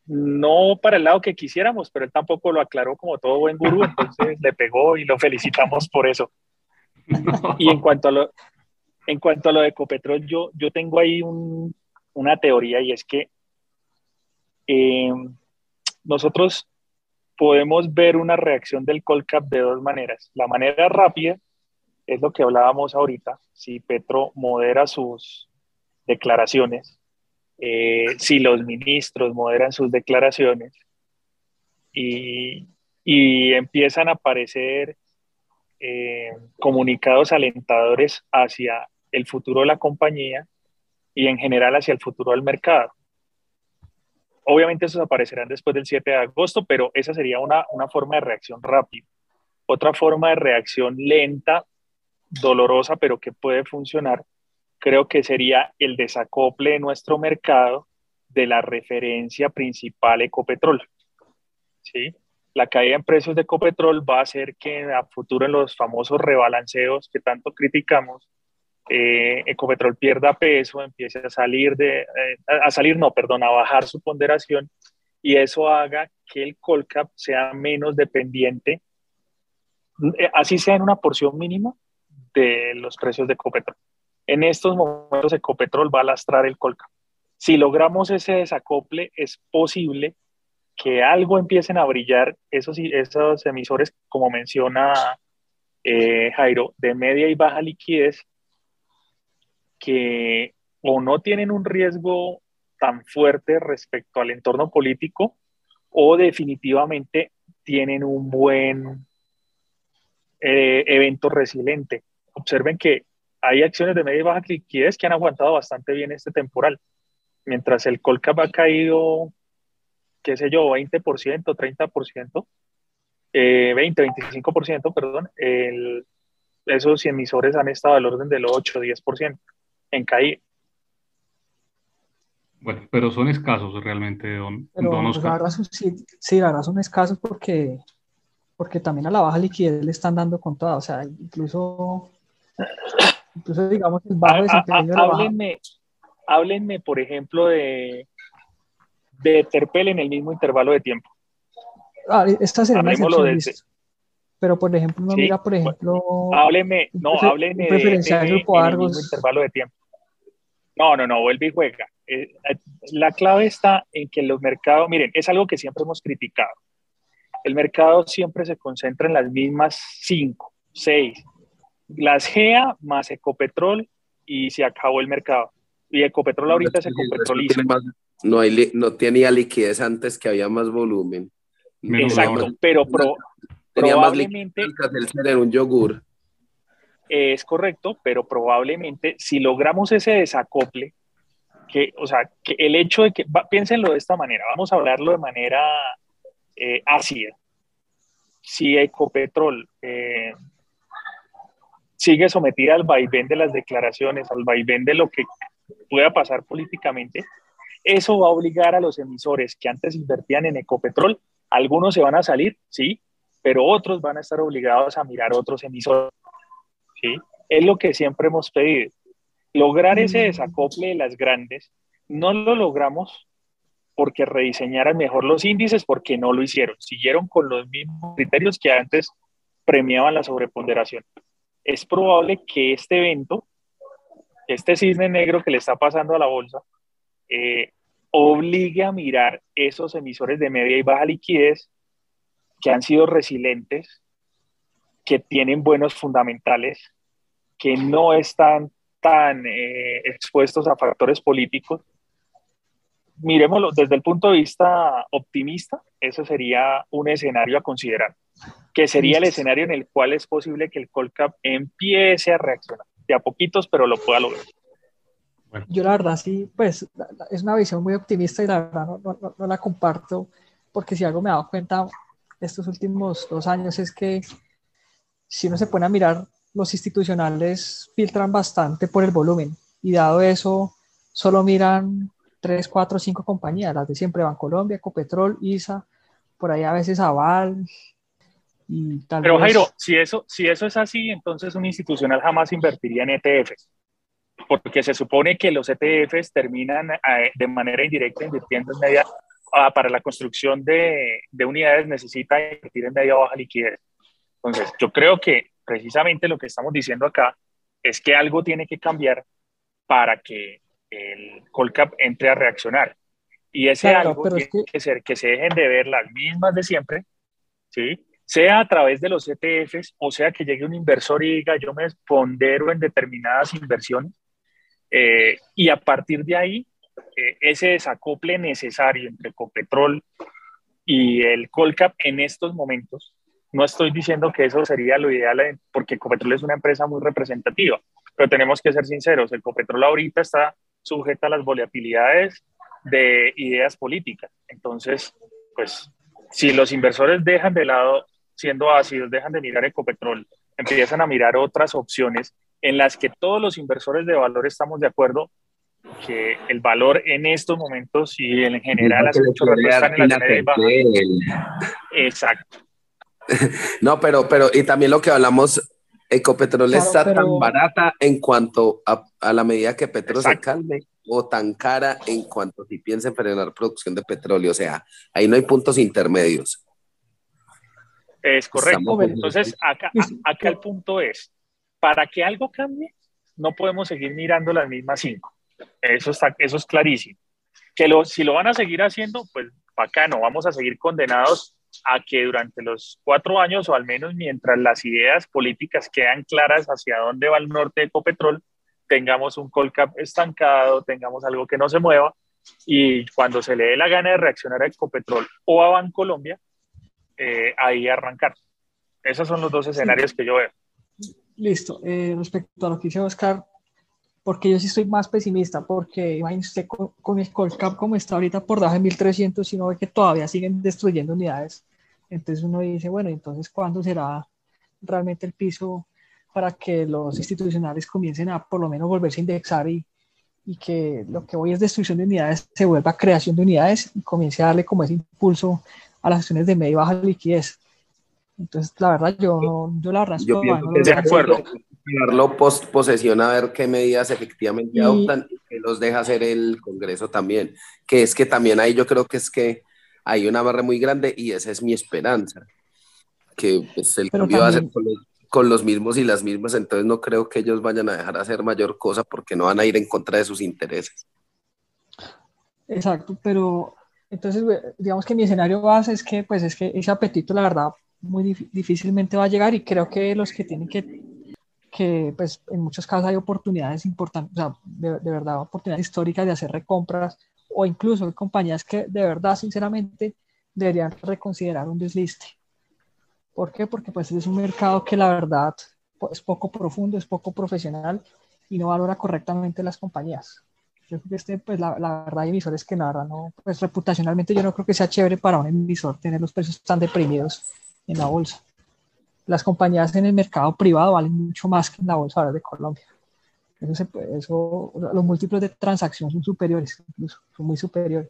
No para el lado que quisiéramos, pero él tampoco lo aclaró como todo buen gurú, entonces <laughs> le pegó y lo felicitamos por eso. <laughs> Y en cuanto a lo, en cuanto a lo de Ecopetrol, yo, yo tengo ahí una teoría y es que eh, nosotros podemos ver una reacción del Colcap de dos maneras. La manera rápida es lo que hablábamos ahorita, si Petro modera sus declaraciones, eh, si los ministros moderan sus declaraciones y, y empiezan a aparecer eh, comunicados alentadores hacia el futuro de la compañía y en general hacia el futuro del mercado. Obviamente esos aparecerán después del 7 de agosto, pero esa sería una, una forma de reacción rápida. Otra forma de reacción lenta, dolorosa, pero que puede funcionar, creo que sería el desacople de nuestro mercado de la referencia principal Ecopetrol. ¿sí? La caída en precios de Ecopetrol va a hacer que a futuro en los famosos rebalanceos que tanto criticamos, eh, Ecopetrol pierda peso, empiece a salir de, eh, a salir, no, perdón, a bajar su ponderación y eso haga que el Colcap sea menos dependiente, eh, así sea en una porción mínima de los precios de Ecopetrol. En estos momentos Ecopetrol va a lastrar el Colcap. Si logramos ese desacople, es posible que algo empiecen a brillar esos, esos emisores, como menciona Jairo, de media y baja liquidez, que o no tienen un riesgo tan fuerte respecto al entorno político o definitivamente tienen un buen eh, evento resiliente. Observen que hay acciones de media y baja liquidez que han aguantado bastante bien este temporal, mientras el Colcap ha caído, qué sé yo, 20%, 30%, eh, 20, 25%, perdón, el, esos emisores han estado al orden del 8, 10% en caída. Bueno, pero son escasos realmente, don, pues, la verdad, sí, la verdad son escasos porque, porque también a la baja liquidez le están dando con toda, o sea, incluso, incluso digamos el bajo desempeño háblenme, háblenme, por ejemplo, de, de Terpel en el mismo intervalo de tiempo. Ah, esta sería una pero por ejemplo, no mira, por ejemplo... Hábleme, no, hábleme de, de, de, intervalo de tiempo. No, no, no, vuelve y juega. Eh, eh, la clave está en que los mercados, miren, es algo que siempre hemos criticado. El mercado siempre se concentra en las mismas cinco, seis. Las GEA más Ecopetrol y se acabó el mercado. Y Ecopetrol ahorita es Ecopetrol. No, hay, no tenía liquidez antes que había más volumen. Exacto, pero probablemente... Más un yogur es correcto, pero probablemente si logramos ese desacople, que, o sea, que el hecho de que, piénsenlo de esta manera, vamos a hablarlo de manera eh, ácida. Si Ecopetrol eh, sigue sometida al vaivén de las declaraciones, al vaivén de lo que pueda pasar políticamente, eso va a obligar a los emisores que antes invertían en Ecopetrol, algunos se van a salir, sí, pero otros van a estar obligados a mirar otros emisores es lo que siempre hemos pedido. Lograr ese desacople de las grandes, no lo logramos porque rediseñaran mejor los índices, porque no lo hicieron. Siguieron con los mismos criterios que antes premiaban la sobreponderación. Es probable que este evento, este cisne negro que le está pasando a la bolsa, eh, obligue a mirar esos emisores de media y baja liquidez que han sido resilientes, que tienen buenos fundamentales, que no están tan eh, expuestos a factores políticos. Miremoslo desde el punto de vista optimista, eso sería un escenario a considerar, que sería el escenario en el cual es posible que el Colcap empiece a reaccionar, de a poquitos, pero lo pueda lograr. Yo la verdad sí, pues es una visión muy optimista y la verdad no, no, no la comparto, porque si algo me he dado cuenta estos últimos dos años es que si uno se pone a mirar, los institucionales filtran bastante por el volumen y dado eso, solo miran tres, cuatro, cinco compañías, las de siempre Colombia, Ecopetrol, ISA, por ahí a veces Aval. Y tal Pero Jairo, si eso, si eso es así, entonces un institucional jamás invertiría en ETFs, porque se supone que los ETFs terminan eh, de manera indirecta invirtiendo en media, ah, para la construcción de, de unidades necesita invertir en media baja liquidez. Entonces, yo creo que precisamente lo que estamos diciendo acá es que algo tiene que cambiar para que el Colcap entre a reaccionar. Y ese algo tiene que... ser que se dejen de ver las mismas de siempre, ¿sí? sea a través de los ETFs, o sea que llegue un inversor y diga yo me pondero en determinadas inversiones, eh, y a partir de ahí, eh, ese desacople necesario entre Copetrol y el Colcap en estos momentos, no estoy diciendo que eso sería lo ideal, porque Copetrol es una empresa muy representativa, pero tenemos que ser sinceros, el Copetrol ahorita está sujeta a las volatilidades de ideas políticas. Entonces, pues, si los inversores dejan de lado, siendo ácidos, dejan de mirar Ecopetrol, empiezan a mirar otras opciones en las que todos los inversores de valor estamos de acuerdo que el valor en estos momentos y en general las están en la Exacto. <laughs> No, pero, pero, y también lo que hablamos Ecopetrol está tan barata en cuanto a, la medida que Petro se calme o tan cara en cuanto si piensa en frenar producción de petróleo. O sea, ahí no hay puntos intermedios. Es correcto. Entonces, acá, acá el punto es, para que algo cambie, no podemos seguir mirando las mismas cinco. Eso, está, eso es clarísimo. Que lo, si lo van a seguir haciendo, pues acá no, vamos a seguir condenados a que durante los cuatro años, o al menos mientras las ideas políticas quedan claras hacia dónde va el norte de Ecopetrol, tengamos un colcap estancado, tengamos algo que no se mueva, y cuando se le dé la gana de reaccionar a Ecopetrol o a Bancolombia, eh, ahí arrancar. Esos son los dos escenarios que yo veo. Listo. Eh, respecto a lo que dice Oscar, porque yo sí estoy más pesimista, porque imagínese con, con, el Colcap como está ahorita por debajo de 1300 y no ve que todavía siguen destruyendo unidades. Entonces uno dice, bueno, entonces ¿cuándo será realmente el piso para que los institucionales comiencen a por lo menos volverse a indexar y, y que lo que hoy es destrucción de unidades se vuelva creación de unidades y comience a darle como ese impulso a las acciones de media y baja liquidez? Entonces, la verdad, yo, yo la verdad, yo pienso que de acuerdo esperarlo post posesión a ver qué medidas efectivamente adoptan y que los deja hacer el Congreso también. Que es que también ahí yo creo que es que hay una barra muy grande y esa es mi esperanza. Que pues, el cambio va a ser con los, mismos y las mismas, entonces no creo que ellos vayan a dejar hacer mayor cosa porque no van a ir en contra de sus intereses. Exacto, pero entonces digamos que mi escenario base es que pues es que ese apetito la verdad muy difícilmente va a llegar y creo que los que tienen que que pues en muchos casos hay oportunidades importantes, o sea, de, de, verdad, oportunidades históricas de hacer recompras o incluso hay compañías que de verdad, sinceramente, deberían reconsiderar un desliste. ¿Por qué? Porque pues es un mercado que la verdad es poco profundo, es poco profesional y no valora correctamente las compañías. Yo creo que este, pues la, la verdad hay emisores que la verdad no, pues reputacionalmente yo no creo que sea chévere para un emisor tener los precios tan deprimidos en la bolsa las compañías en el mercado privado valen mucho más que en la bolsa de Colombia. Eso, eso, los múltiplos de transacción son superiores, incluso, son muy superiores.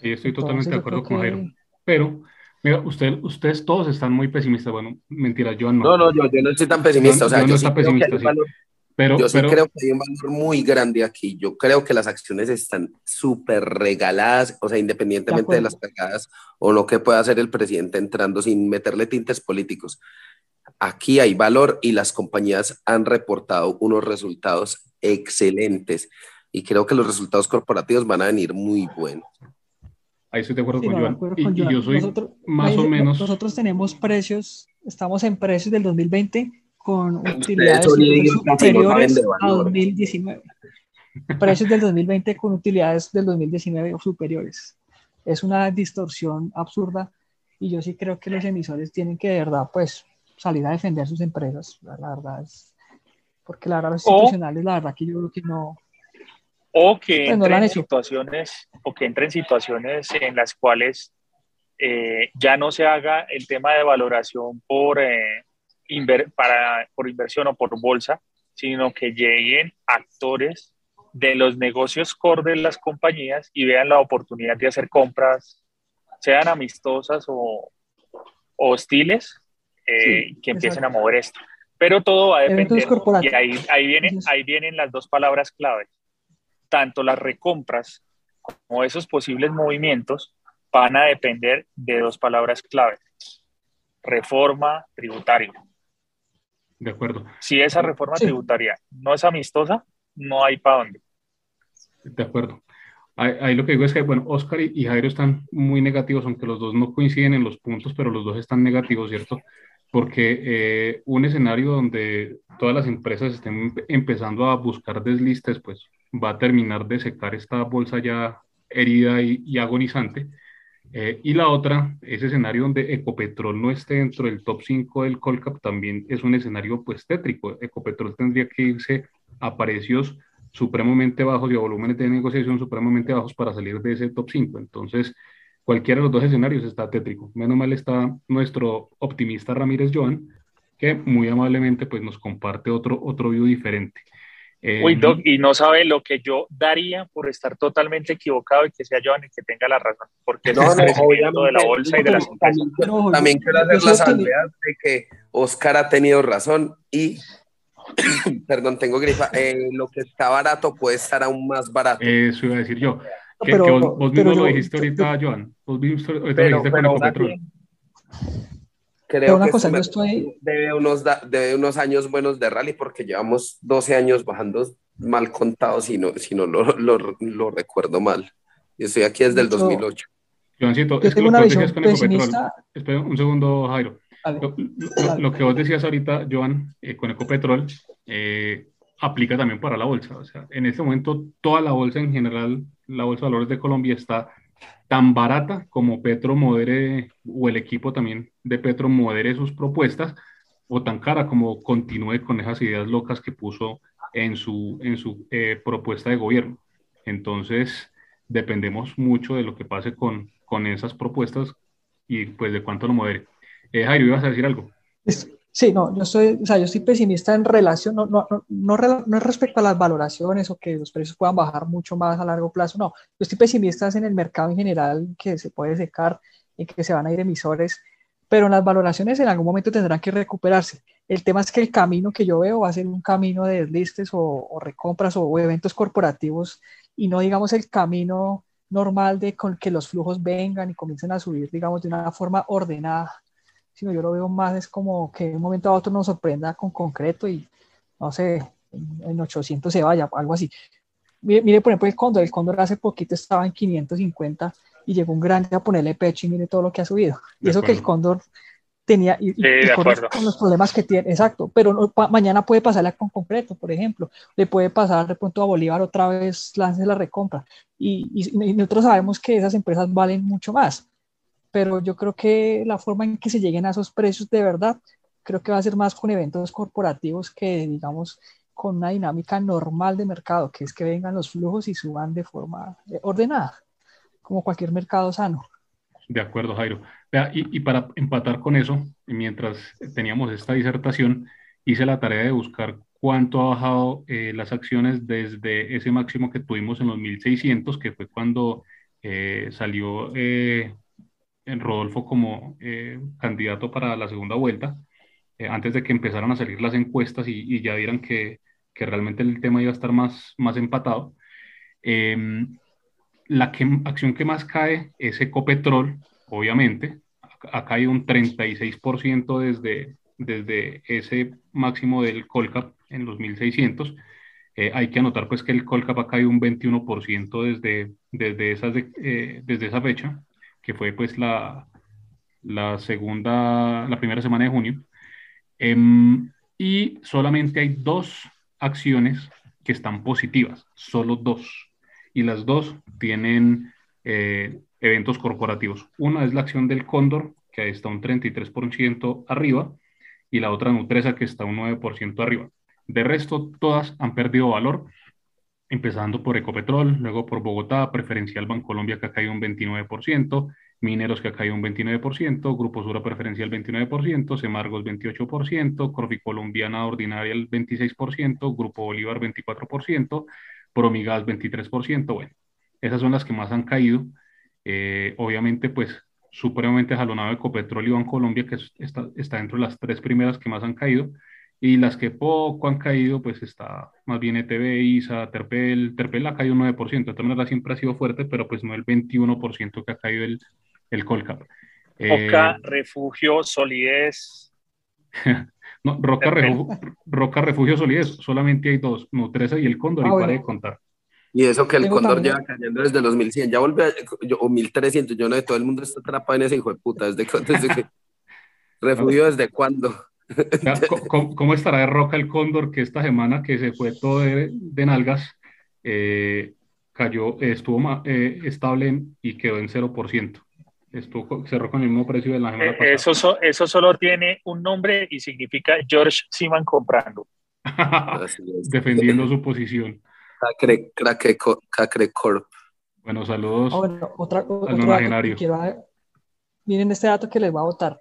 Sí, estoy totalmente de acuerdo con Jairo. Pero, mira, usted, ustedes todos están muy pesimistas. Bueno, mentira, yo no. No, no, yo, yo no estoy tan pesimista. o sea, yo, no estoy pesimista, sí. Pero, yo sí creo que hay un valor muy grande aquí. Yo creo que las acciones están súper regaladas, o sea, independientemente de, las cagadas o lo que pueda hacer el presidente entrando sin meterle tintes políticos. Aquí hay valor y las compañías han reportado unos resultados excelentes y creo que los resultados corporativos van a venir muy buenos. Ahí estoy de acuerdo, con, Joan. y, yo soy más o menos... Nosotros tenemos precios, estamos en precios del 2020 con utilidades superiores a 2019. Precios del 2020 con utilidades del 2019 o superiores. Es una distorsión absurda y yo sí creo que los emisores tienen que de verdad pues salir a defender sus empresas. La, verdad es porque la verdad los institucionales, la verdad que yo creo que no. O que pues, entren en situaciones, o que entren situaciones en las cuales eh, ya no se haga el tema de valoración por, eh, para, por inversión o por bolsa, sino que lleguen actores de los negocios core de las compañías y vean la oportunidad de hacer compras, sean amistosas o, hostiles, eh, que empiecen a mover esto. Pero todo va a depender, y ahí, ahí, vienen, ahí vienen las dos palabras clave. Tanto las recompras como esos posibles movimientos van a depender de dos palabras clave. Reforma tributaria. De acuerdo. Si esa reforma tributaria no es amistosa, no hay para dónde. De acuerdo. Ahí, lo que digo es que, bueno, Oscar y, Jairo están muy negativos, aunque los dos no coinciden en los puntos, pero los dos están negativos, ¿cierto? Porque eh, un escenario donde todas las empresas estén empezando a buscar deslistes, pues va a terminar de secar esta bolsa ya herida y, agonizante. Eh, y la otra, ese escenario donde Ecopetrol no esté dentro del top 5 del Colcap, también es un escenario pues tétrico. Ecopetrol tendría que irse a precios supremamente bajos y a volúmenes de negociación supremamente bajos para salir de ese top 5. Entonces, cualquiera de los dos escenarios está tétrico. Menos mal está nuestro optimista Ramírez Joan, que muy amablemente pues, nos comparte otro, otro view diferente. Uy, Doc, y no sabe lo que yo daría por estar totalmente equivocado y que sea Joan el que tenga la razón, porque no, no, de la bolsa y de las empresas. También, quiero hacer la salvedad de que Oscar ha tenido razón y <coughs> perdón, tengo gripa, eh, lo que está barato puede estar aún más barato. Eso iba a decir yo. Que, pero, vos, mismo lo dijiste ahorita, Joan. Vos mismo ahorita pero, lo dijiste con Ecopetrol. Creo una que cosa, yo estoy... debe, unos debe unos años buenos de rally porque llevamos 12 años bajando mal contados, si no, si no lo, lo, lo recuerdo mal. Yo estoy aquí desde el 2008. Joancito, es que lo que decías con Ecopetrol. Espera un segundo, Jairo. Lo, que vos decías ahorita, Joan, eh, con Ecopetrol, eh, aplica también para la bolsa. O sea, en este momento toda la bolsa en general, la bolsa de valores de Colombia está tan barata como Petro modere, o el equipo también de Petro modere sus propuestas, o tan cara como continúe con esas ideas locas que puso en su, en su eh, propuesta de gobierno. Entonces, dependemos mucho de lo que pase con, con esas propuestas y pues de cuánto lo modere. Eh, Jairo, ibas a decir algo. Sí, no, yo soy, o sea, yo estoy pesimista en relación, no, no, no, no, es respecto a las valoraciones o que los precios puedan bajar mucho más a largo plazo, no, yo estoy pesimista en el mercado en general, que se puede secar y que se van a ir emisores, pero las valoraciones en algún momento tendrán que recuperarse. El tema es que el camino que yo veo va a ser un camino de deslistes o, o recompras o, eventos corporativos y no digamos el camino normal de con que los flujos vengan y comiencen a subir, digamos, de una forma ordenada sino yo lo veo más es como que de un momento a otro nos sorprenda con concreto y no sé, en 800 se vaya, algo así. Mire, por ejemplo, el cóndor, el cóndor hace poquito estaba en 550 y llegó un grande a ponerle pecho y mire todo lo que ha subido. Y eso que el cóndor tenía y, con, los, problemas que tiene, exacto, pero mañana puede pasarle con concreto, por ejemplo, le puede pasar de pronto a Bolívar otra vez, lance la recompra. Y, y, nosotros sabemos que esas empresas valen mucho más pero yo creo que la forma en que se lleguen a esos precios de verdad, creo que va a ser más con eventos corporativos que, digamos, con una dinámica normal de mercado, que es que vengan los flujos y suban de forma eh, ordenada, como cualquier mercado sano. De acuerdo, Jairo. y, para empatar con eso, mientras teníamos esta disertación, hice la tarea de buscar cuánto ha bajado eh, las acciones desde ese máximo que tuvimos en los 1600, que fue cuando eh, salió en Rodolfo como eh, candidato para la segunda vuelta, eh, antes de que empezaran a salir las encuestas y, ya vieran que, que, realmente el tema iba a estar más, más empatado. Em, la que, acción que más cae es Ecopetrol, obviamente, ha caído un 36% desde, desde ese máximo del Colcap en los 1600. Eh, hay que anotar pues que el Colcap ha caído un 21% desde, desde, esas desde esa fecha que fue pues la, la segunda, la primera semana de junio. Em, y solamente hay dos acciones que están positivas, solo dos. Y las dos tienen eh, eventos corporativos. Una es la acción del Cóndor, que está un 33% arriba, y la otra Nutresa, que está un 9% arriba. De resto, todas han perdido valor empezando por Ecopetrol, luego por Bogotá, Preferencial Bancolombia que ha caído un 29%, Mineros que ha caído un 29%, Grupo Sura Preferencial 29%, Semargos 28%, Colombiana Ordinaria el 26%, Grupo Bolívar 24%, Promigas 23%, bueno, esas son las que más han caído. Eh, obviamente, pues supremamente jalonado Ecopetrol y Bancolombia, que está, está dentro de las tres primeras que más han caído, y las que poco han caído, pues está más bien ETB, ISA, Terpel, Terpel ha caído 9%, de todas maneras siempre ha sido fuerte, pero pues no el 21% que ha caído el, el Colcap. Roca, eh, Refugio, Solidez. <laughs> no, Roca, refugio, Roca, Refugio, Solidez, solamente hay dos, Nutresa y el Cóndor, y ah, para de contar. Y eso que el Cóndor lleva cayendo desde los 1100, ya volvió, o 1300, yo no sé, todo el mundo está atrapado en ese hijo de puta, desde, desde que, <laughs> refugio desde cuándo. <laughs> ¿Cómo, estará de roca el cóndor que esta semana que se fue todo de, nalgas, eh, cayó, estuvo eh, estable y quedó en 0%? Estuvo, cerró con el mismo precio de la semana eh, pasada. Eso, eso solo tiene un nombre y significa George Siman comprando. <laughs> Defendiendo su posición. Cacre, Corp. Bueno, saludos. Ah, otra, al miren este dato que les va a votar.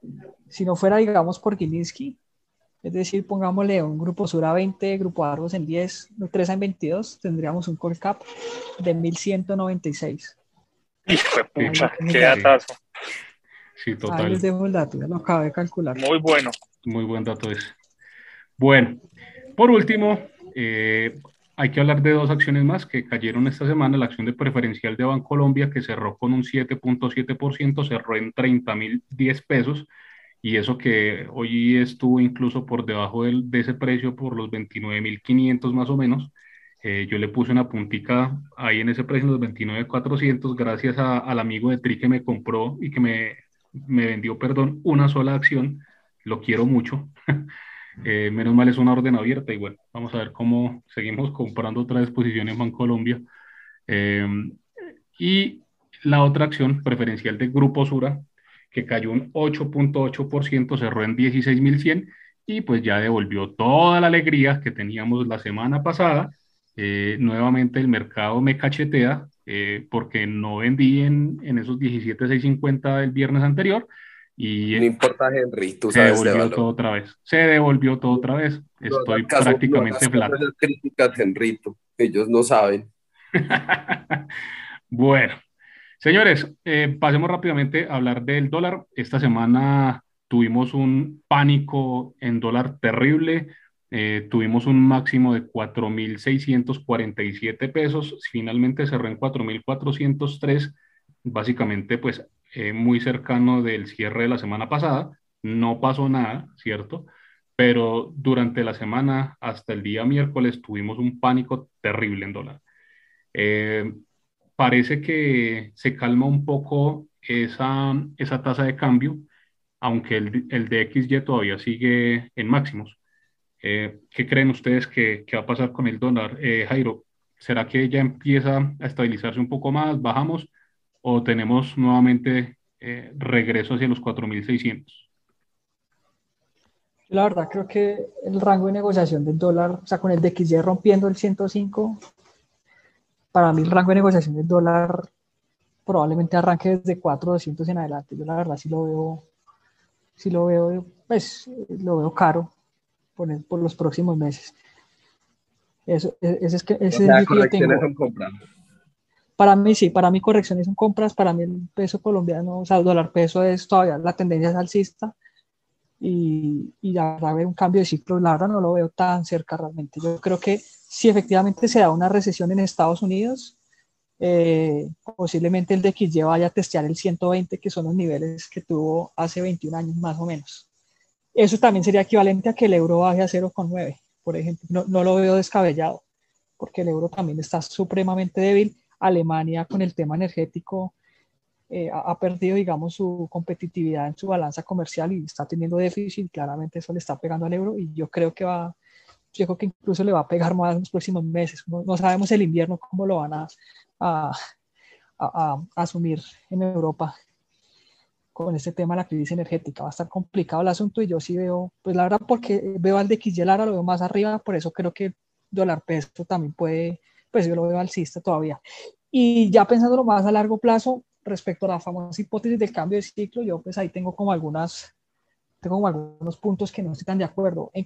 Si no fuera, digamos, por Gilinski, es decir, pongámosle un grupo Sura 20, grupo Argos en 10, 3 en 22, tendríamos un core cap de 1196. Hijo de pucha, qué datazo. Sí, total. Ahí les dejo el dato, ya lo acabo de calcular. Muy bueno. Muy buen dato ese. Bueno, por último, eh, hay que hablar de dos acciones más que cayeron esta semana. La acción de preferencial de Bancolombia, que cerró con un 7.7%, cerró en 30.010 pesos. Y eso que hoy estuvo incluso por debajo de ese precio, por los 29.500 más o menos. Eh, yo le puse una puntica ahí en ese precio, los 29.400, gracias al amigo de Tri que me compró y que me, me vendió, perdón, una sola acción. Lo quiero mucho. <laughs> Eh, menos mal es una orden abierta y bueno, vamos a ver cómo seguimos <laughs> comprando otra exposición en Bancolombia. Eh, y la otra acción preferencial de Grupo Sura, que cayó un 8.8%, cerró en 16.100 y pues ya devolvió toda la alegría que teníamos la semana pasada. Eh, nuevamente el mercado me cachetea porque no vendí en, en esos 17.650 del viernes anterior y no importa, Henry, tú sabes. Se devolvió todo otra vez. Se devolvió todo otra vez. Estoy prácticamente flat. críticas, Henrito. Ellos no saben. <laughs> bueno, señores, eh, pasemos rápidamente a hablar del dólar. Esta semana tuvimos un pánico en dólar terrible. Eh, tuvimos un máximo de 4.647 pesos. Finalmente cerró en 4.403. Básicamente, pues eh, muy cercano del cierre de la semana pasada. No pasó nada, ¿cierto? Pero durante la semana, hasta el día miércoles, tuvimos un pánico terrible en dólar. Eh, parece que se calma un poco esa, esa tasa de cambio, aunque el, el DXY todavía sigue en máximos. Eh, ¿Qué creen ustedes que, que, va a pasar con el dólar? Jairo, ¿será que ya empieza a estabilizarse un poco más? ¿Bajamos? O tenemos nuevamente eh, regreso hacia los 4.600? La verdad creo que el rango de negociación del dólar, o sea, con el DXY rompiendo el 105, para mí el rango de negociación del dólar probablemente arranque desde 4.200 en adelante. Yo la verdad sí lo veo, sí lo veo, pues lo veo caro por, por los próximos meses. Eso, ese es que ese es el que tengo. Para mí sí, para mí correcciones son compras, para mí el peso colombiano, o sea, el dólar peso es todavía la tendencia es alcista y, y ya va a haber un cambio de ciclo, la verdad no lo veo tan cerca realmente. Yo creo que si efectivamente se da una recesión en Estados Unidos, eh, posiblemente el DXY vaya a testear el 120, que son los niveles que tuvo hace 21 años más o menos. Eso también sería equivalente a que el euro baje a 0,9, por ejemplo. No, no, lo veo descabellado, porque el euro también está supremamente débil Alemania con el tema energético eh, ha, perdido, digamos, su competitividad en su balanza comercial y está teniendo déficit. Claramente eso le está pegando al euro y yo creo que va, yo creo que incluso le va a pegar más en los próximos meses. No, sabemos el invierno cómo lo van a, a, a, asumir en Europa con este tema de la crisis energética. Va a estar complicado el asunto y yo sí veo, pues la verdad, porque veo al de XY Lara, lo veo más arriba, por eso creo que dólar peso también puede pues yo lo veo alcista todavía. Y ya pensándolo más a largo plazo, respecto a la famosa hipótesis del cambio de ciclo, yo pues ahí tengo como algunas, tengo como algunos puntos que no estoy tan de acuerdo. En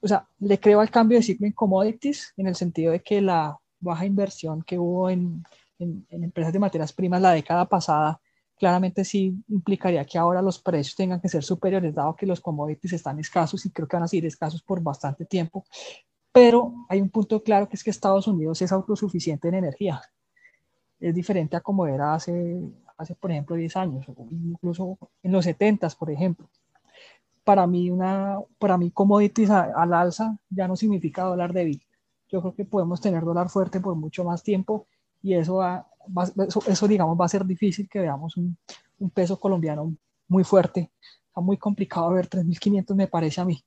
o sea, le creo al cambio de ciclo en commodities en el sentido de que la, baja inversión que hubo en, en, empresas de materias primas la década pasada, claramente sí implicaría que ahora los precios tengan que ser superiores, dado que los commodities están escasos y creo que van a seguir escasos por bastante tiempo. Pero hay un punto claro que es que Estados Unidos es autosuficiente en energía. Es diferente a como era hace, hace por ejemplo, 10 años, incluso en los 70, por ejemplo. Para mí, una, para mí commodities al alza ya no significa dólar débil. Yo creo que podemos tener dólar fuerte por mucho más tiempo y eso, va, eso, digamos, va a ser difícil que veamos un, un peso colombiano muy fuerte. Está muy complicado ver 3.500, me parece a mí.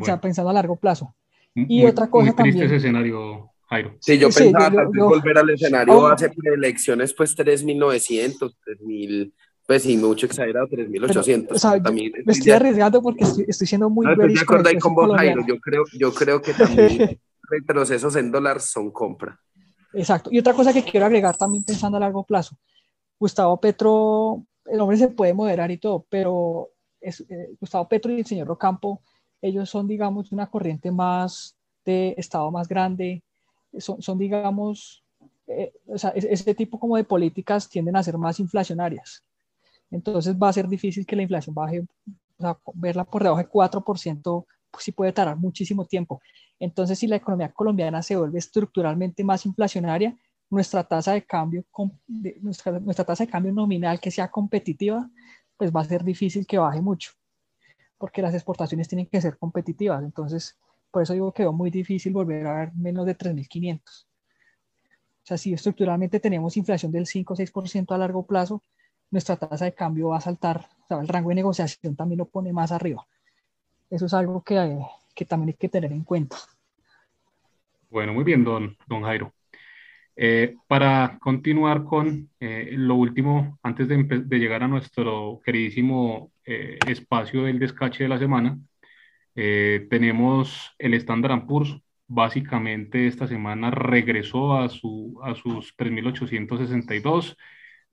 O sea, pensando a largo plazo. Y otra cosa muy triste ese escenario, Jairo. Sí, yo pensaba volver al escenario hace elecciones, pues 3.900, 3.000 pues sí, mucho exagerado, 3.800. O sea, también, me estoy arriesgando porque estoy, estoy siendo muy... No, estoy de acuerdo ahí con vos, Jairo. Yo creo, yo creo que también <laughs> retrocesos en dólares son compra. Exacto. Y otra cosa que quiero agregar también pensando a largo plazo. Gustavo Petro, el hombre se puede moderar y todo, pero es, eh, Gustavo Petro y el señor Rocampo, ellos son, digamos, una corriente más de Estado más grande, son, son digamos, eh, o sea, ese tipo como de políticas tienden a ser más inflacionarias. Entonces va a ser difícil que la inflación baje, o sea, verla por debajo de 4%, pues sí puede tardar muchísimo tiempo. Entonces, si la economía colombiana se vuelve estructuralmente más inflacionaria, nuestra tasa de cambio, nuestra, nuestra tasa de cambio nominal que sea competitiva, pues va a ser difícil que baje mucho, porque las exportaciones tienen que ser competitivas. Entonces, por eso digo que es muy difícil volver a ver menos de 3.500. O sea, si estructuralmente tenemos inflación del 5 o 6% a largo plazo, nuestra tasa de cambio va a saltar, o sea, el rango de negociación también lo pone más arriba. Eso es algo que, que también hay que tener en cuenta. Bueno, muy bien, don, don Jairo. Eh, para continuar con eh, lo último, antes de, de, llegar a nuestro queridísimo eh, espacio del descache de la semana, tenemos el Standard Poor's. Básicamente esta semana regresó a, su, a sus 3.862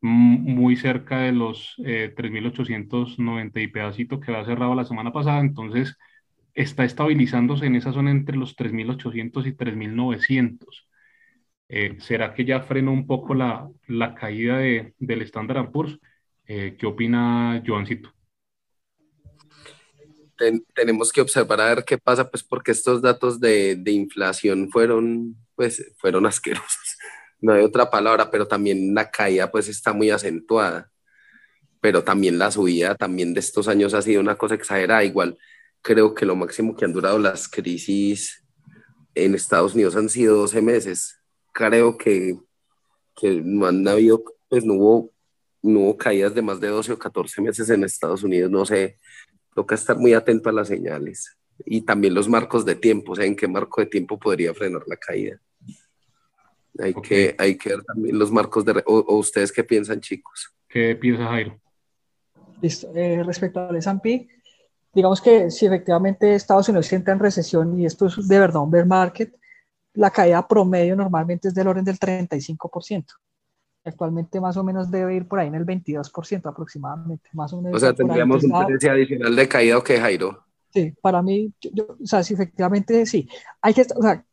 muy cerca de los eh, 3.890 y pedacito que había cerrado la semana pasada, entonces está estabilizándose en esa zona entre los 3.800 y 3.900. Eh, ¿Será que ya frenó un poco la, la caída de, del Standard Poor's? Eh, ¿Qué opina Joancito? tenemos que observar a ver qué pasa, pues porque estos datos de, de inflación fueron, pues, fueron asquerosos no hay otra palabra, pero también la caída pues está muy acentuada. Pero también la subida también de estos años ha sido una cosa exagerada. Igual creo que lo máximo que han durado las crisis en Estados Unidos han sido 12 meses. Creo que, que no han habido, pues no hubo, no hubo caídas de más de 12 o 14 meses en Estados Unidos. No sé, toca estar muy atento a las señales. Y también los marcos de tiempo, o sea, en qué marco de tiempo podría frenar la caída. Hay, que, hay que ver también los marcos de... O, ustedes qué piensan, chicos? ¿Qué piensa Jairo? Eh, respecto al S&P, digamos que si efectivamente Estados Unidos entra en recesión y esto es de verdad un bear market, la caída promedio normalmente es del orden del 35%. Actualmente más o menos debe ir por ahí en el 22% aproximadamente. Más o, menos o sea, tendríamos un precio adicional de caída o qué, Jairo. Sí, para mí, o sea, si efectivamente sí. Hay que, o sea,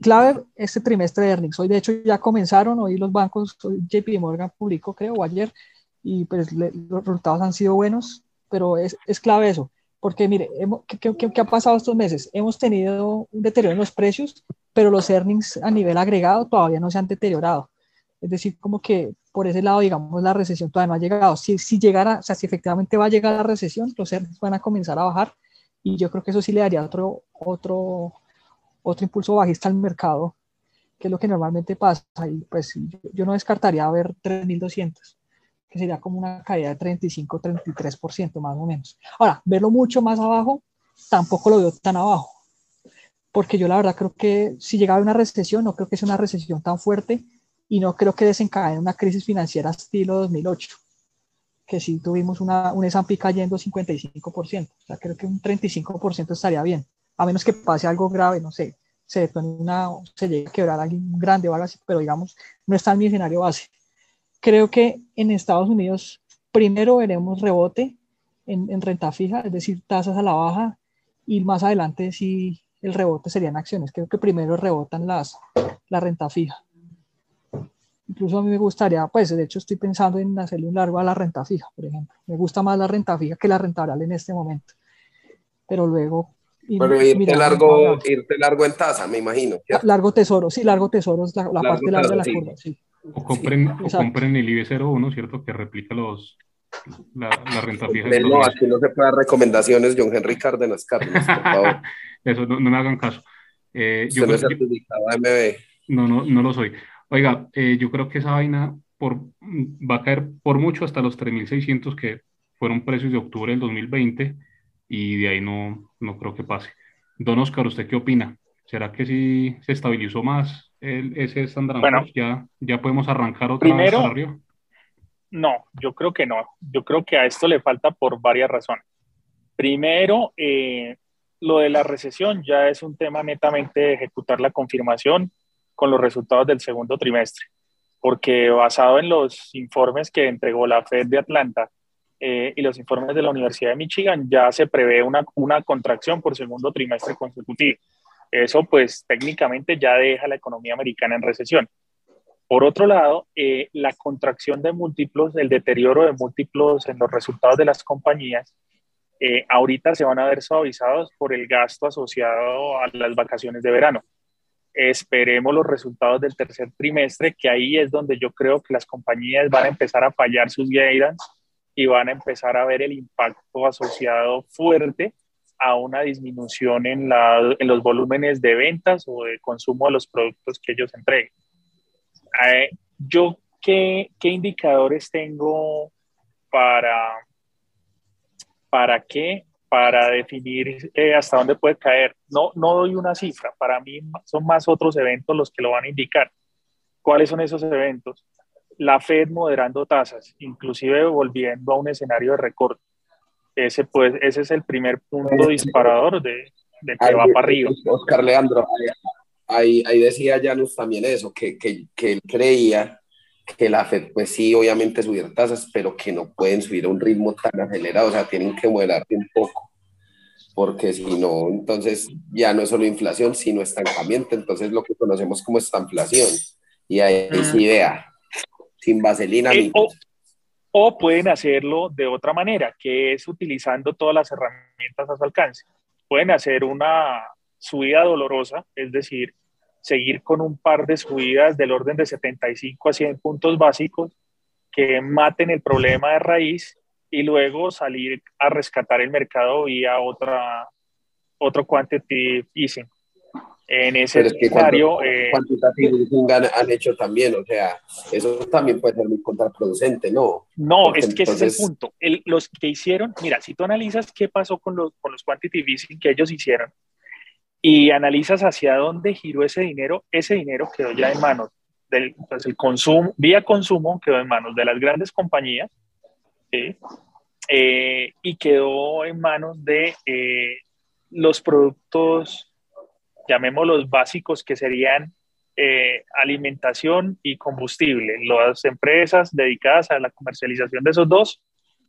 clave este trimestre de earnings. Hoy, de hecho, ya comenzaron, hoy los bancos, JP Morgan publicó, creo, o ayer, y pues los resultados han sido buenos, pero es, es clave eso, porque mire, ¿qué, qué, qué, ha pasado estos meses? Hemos tenido un deterioro en los precios, pero los earnings a nivel agregado todavía no se han deteriorado. Es decir, como que por ese lado, digamos, la recesión todavía no ha llegado. Si, si llegara, o sea, si efectivamente va a llegar la recesión, los earnings van a comenzar a bajar y yo creo que eso sí le daría otro, otro, otro impulso bajista al mercado, que es lo que normalmente pasa. Y pues yo, no descartaría ver 3.200, que sería como una caída de 35-33% más o menos. Ahora, verlo mucho más abajo, tampoco lo veo tan abajo, porque yo la verdad creo que si llegaba una recesión, no creo que sea una recesión tan fuerte y no creo que desencadene una crisis financiera estilo 2008 que si tuvimos una, un S&P cayendo 55%, o sea, creo que un 35% estaría bien a menos que pase algo grave, no sé, se detone una, se llegue a quebrar alguien grande o algo así, pero digamos, no está en mi escenario base. Creo que en Estados Unidos primero veremos rebote en, en renta fija, es decir, tasas a la baja, y más adelante sí, el rebote serían acciones. Creo que primero rebotan las, la renta fija. Incluso a mí me gustaría, pues de hecho estoy pensando en hacerle un largo a la renta fija, por ejemplo. Me gusta más la renta fija que la renta variable en este momento. Pero luego... Pero irte, largo, irte largo en tasa, me imagino. Largo tesoro, sí, largo tesoro es la, parte larga de la curva, sí. O compren, o compren el IB01, ¿cierto? Que replica los, la, renta fija. No, aquí no se puede dar recomendaciones, John Henry Cárdenas Cárdenas, por favor. <laughs> Eso, no, me hagan caso. Eh, yo no certificado MB. No, no, no lo soy. Oiga, eh, yo creo que esa vaina por, va a caer por mucho hasta los 3.600 que fueron precios de octubre del 2020 y de ahí no, no creo que pase. Don Oscar, ¿usted qué opina? ¿Será que si se estabilizó más el, ese estándar? Bueno, ya, ya podemos arrancar otra vez arriba. No, yo creo que no. Yo creo que a esto le falta por varias razones. Primero, eh, lo de la recesión ya es un tema netamente de ejecutar la confirmación con los resultados del segundo trimestre, porque basado en los informes que entregó la Fed de Atlanta eh, y los informes de la Universidad de Michigan, ya se prevé una, una contracción por segundo trimestre consecutivo. Eso pues técnicamente ya deja la economía americana en recesión. Por otro lado, eh, la contracción de múltiplos, el deterioro de múltiplos en los resultados de las compañías, eh, ahorita se van a ver suavizados por el gasto asociado a las vacaciones de verano. Esperemos los resultados del tercer trimestre, que ahí es donde yo creo que las compañías van a empezar a fallar sus guidance y van a empezar a ver el impacto asociado fuerte a una disminución en, los volúmenes de ventas o de consumo de los productos que ellos entreguen. Eh, yo, ¿qué, ¿qué, indicadores tengo para, para qué? Para definir eh, hasta dónde puede caer. No, no doy una cifra, para mí son más otros eventos los que lo van a indicar. ¿Cuáles son esos eventos? La Fed moderando tasas, inclusive volviendo a un escenario de recorte. Ese, pues, ese es el primer punto disparador de, de que va para arriba. Oscar Leandro, ahí, ahí decía Janus también eso, que, que, que, él creía que la Fed, pues sí, obviamente subir tasas, pero que no pueden subir a un ritmo tan acelerado, o sea, tienen que moderarte un poco, porque si no, entonces ya no es solo inflación, sino estancamiento, entonces lo que conocemos como estanflación, y ahí mm. es idea, sin vaselina. Eh, o, o pueden hacerlo de otra manera, que es utilizando todas las herramientas a su alcance. Pueden hacer una subida dolorosa, es decir, seguir con un par de subidas del orden de 75 a 100 puntos básicos que maten el problema de raíz y luego salir a rescatar el mercado vía otra, otro quantitative easing. En ese escenario... Eh, quantitative easing han, hecho también, o sea, eso también puede ser muy contraproducente, ¿no? No, es que ese es el punto. los que hicieron, mira, si tú analizas qué pasó con los, con los quantitative easing que ellos hicieron, y analizas hacia dónde giró ese dinero, ese dinero quedó ya en manos del pues el consumo, vía consumo quedó en manos de las grandes compañías eh, y quedó en manos de eh, los productos, llamémoslos básicos, que serían eh, alimentación y combustible. Las empresas dedicadas a la comercialización de esos dos